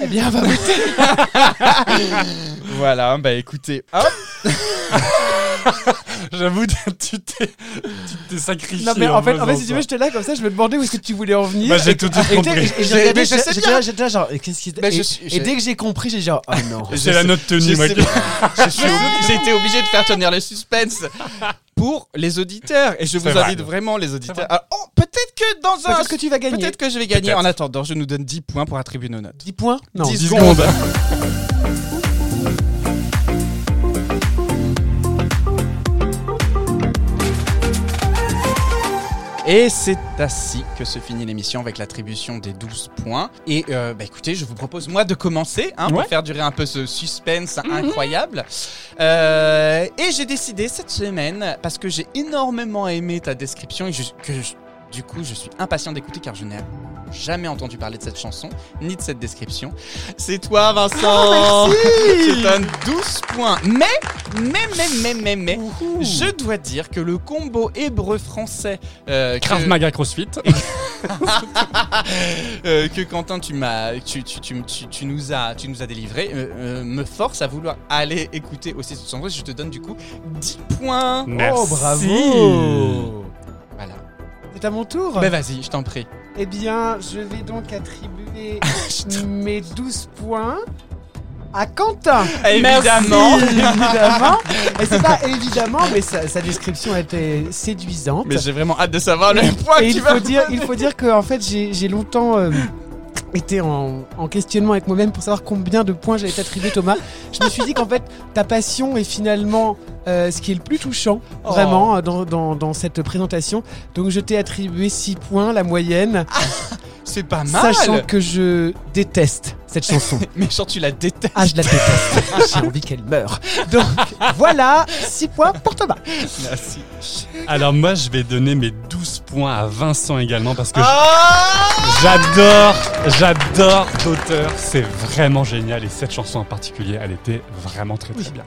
Eh bien, on va voter. [laughs] voilà, bah écoutez, hop. [laughs] J'avoue, tu t'es tu t'es sacrifié. Non mais en fait, en fait si tu veux, j'étais là comme ça, je me demandais où est-ce que tu voulais en venir. Bah, j'ai tout de suite et- compris. Et, et, J'ai- j'ai- mais je sais j'étais bien. là, j'étais là genre, et qu'est-ce qui Bah, et- j'ai- dès que j'ai compris, j'ai genre, oh non. C'est la note tenue, moi. [laughs] J'ai été obligé de faire tenir le suspense pour les auditeurs. Et je vous vrai. invite vraiment, les auditeurs. vrai. Alors, oh, peut-être que dans un. Peut-être que tu vas gagner. Peut-être que je vais gagner. En attendant, je nous donne 10 points pour attribuer nos notes. 10 points Non. 10 10 secondes. [laughs] Et c'est ainsi que se finit l'émission avec l'attribution des 12 points. Et euh, bah écoutez, je vous propose moi de commencer hein, pour Ouais. faire durer un peu ce suspense incroyable. Euh, et j'ai décidé cette semaine, parce que j'ai énormément aimé ta description et je- que je- du coup je suis impatient d'écouter car je n'ai jamais entendu parler de cette chanson ni de cette description. C'est toi Vincent Je te donne 12 points. Mais, mais, mais, mais, mais, mais, je dois dire que le combo hébreu-français euh, que- Maga CrossFit. [laughs] euh, que Quentin tu m'as tu, tu, tu, tu, tu nous as tu nous as délivré euh, euh, me force à vouloir aller écouter aussi cette chanson. Je te donne du coup 10 points. Merci. Oh, bravo Voilà. C'est à mon tour Ben vas-y, je t'en prie. Eh bien, je vais donc attribuer [laughs] mes 12 points à Quentin. Évidemment. [laughs] évidemment. Et c'est pas évidemment, mais sa, sa description était séduisante. Mais j'ai vraiment hâte de savoir le point Et il faut dire, il faut dire que en fait, j'ai j'ai longtemps euh, été en, en questionnement avec moi-même pour savoir combien de points j'allais t'attribuer, Thomas. Je me suis dit qu'en fait, ta passion est finalement euh, ce qui est le plus touchant, Oh. vraiment, euh, dans, dans, dans cette présentation. Donc, je t'ai attribué 6 points, la moyenne, [laughs] C'est pas mal. sachant que je déteste cette chanson. [laughs] Mais genre tu la détestes. Ah, je la déteste. [laughs] J'ai envie qu'elle meure. Donc, voilà, 6 points pour Thomas. Merci. Alors moi, je vais donner mes 12 points à Vincent également parce que Ah j'adore, j'adore l'auteur. C'est vraiment génial et cette chanson en particulier, elle était vraiment très très bien.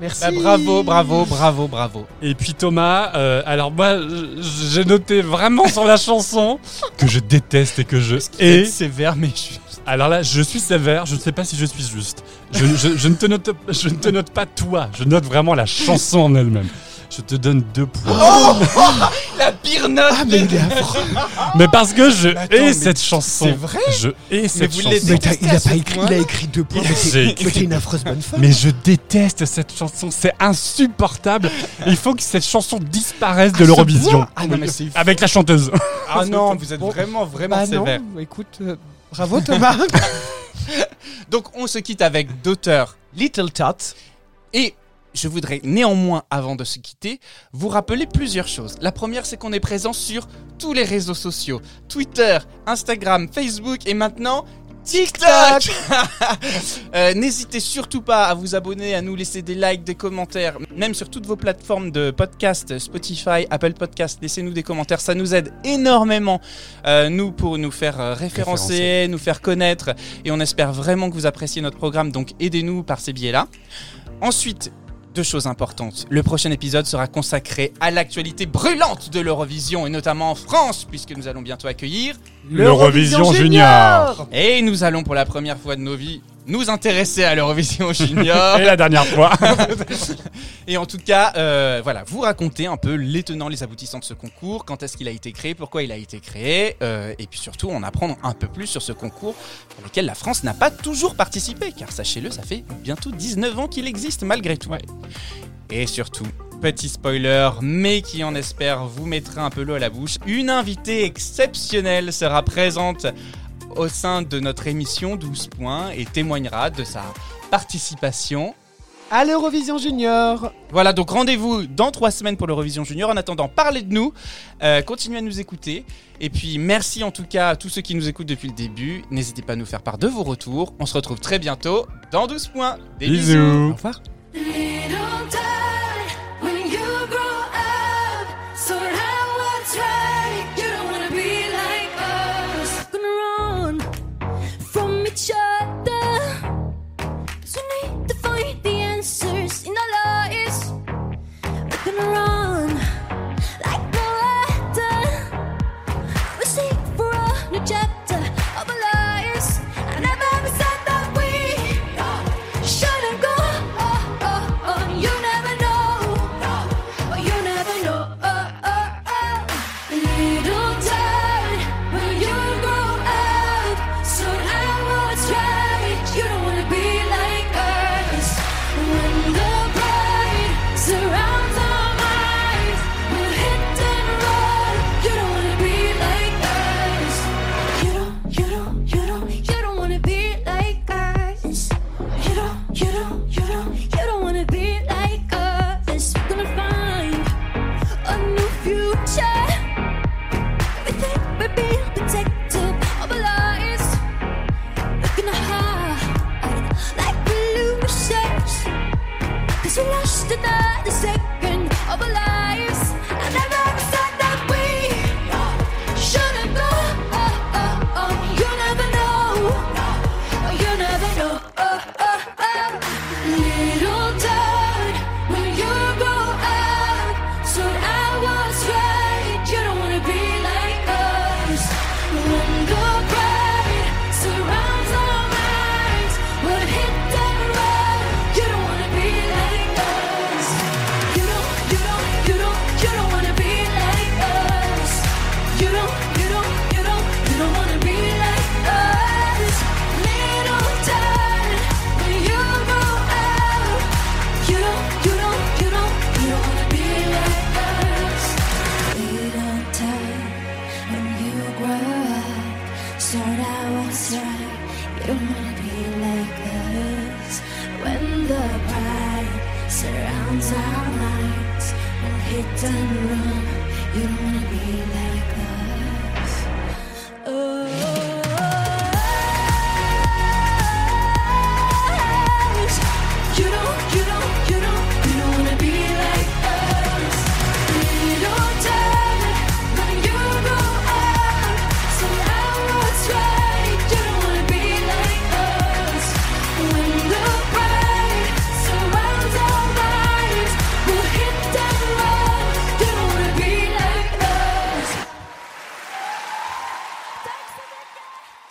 Merci. Bah, bravo, bravo, bravo, bravo. Et puis Thomas, euh, alors moi, j'ai noté vraiment sur la chanson que je déteste et que je Et hais. sévère, mais je Alors là, je suis sévère, je ne sais pas si je suis juste. Je, je- je ne te note, je ne te note pas toi, je note vraiment la chanson en elle-même. Je te donne deux points. La pire note Ah, mais il est affreux. [laughs] mais parce que je attends, hais mais cette chanson. c'est vrai Je hais cette vous chanson. Mais il a pas écrit, il a écrit deux points. mais t'es- écrit- mais t'es une affreuse bonne femme. Mais je déteste cette chanson, c'est insupportable. Il faut que cette chanson disparaisse de l'Eurovision. Ah non, mais c'est Avec la chanteuse. Ah non, vous êtes Bon. vraiment, vraiment Bah non, sévère. écoute, euh, bravo Thomas. [laughs] Donc on se quitte avec d'auteur Little Tot. et je voudrais néanmoins, avant de se quitter, vous rappeler plusieurs choses. La première, c'est qu'on est présent sur tous les réseaux sociaux. Twitter, Instagram, Facebook et maintenant TikTok [laughs] Euh, N'hésitez surtout pas à vous abonner, à nous laisser des likes, des commentaires, même sur toutes vos plateformes de podcast, Spotify, Apple Podcast. Laissez-nous des commentaires, ça nous aide énormément, euh, nous, pour nous faire euh, référencer, Référencer. nous faire connaître. Et on espère vraiment que vous appréciez notre programme, donc aidez-nous par ces biais-là. Ensuite, deux choses importantes. Le prochain épisode sera consacré à l'actualité brûlante de l'Eurovision, et notamment en France, puisque nous allons bientôt accueillir L'Eurovision Junior. et nous allons pour la première fois de nos vies nous intéresser à l'Eurovision [laughs] Junior. Et la dernière fois. [laughs] Et en tout cas, euh, voilà, vous raconter un peu les tenants, les aboutissants de ce concours, quand est-ce qu'il a été créé, pourquoi il a été créé, euh, et puis surtout en apprendre un peu plus sur ce concours pour lequel la France n'a pas toujours participé, car sachez-le, ça fait bientôt 19 ans qu'il existe malgré tout. Et surtout, petit spoiler, mais qui en espère vous mettra un peu l'eau à la bouche, une invitée exceptionnelle sera présente au sein de notre émission 12 points et témoignera de sa participation À l'Eurovision Junior voilà, donc rendez-vous dans trois semaines pour l'Eurovision Junior. En attendant, parlez de nous, euh, continuez à nous écouter. Et puis, merci en tout cas à tous ceux qui nous écoutent depuis le début. N'hésitez pas à nous faire part de vos retours. On se retrouve très bientôt dans 12 points. Des bisous. Bisous. Au revoir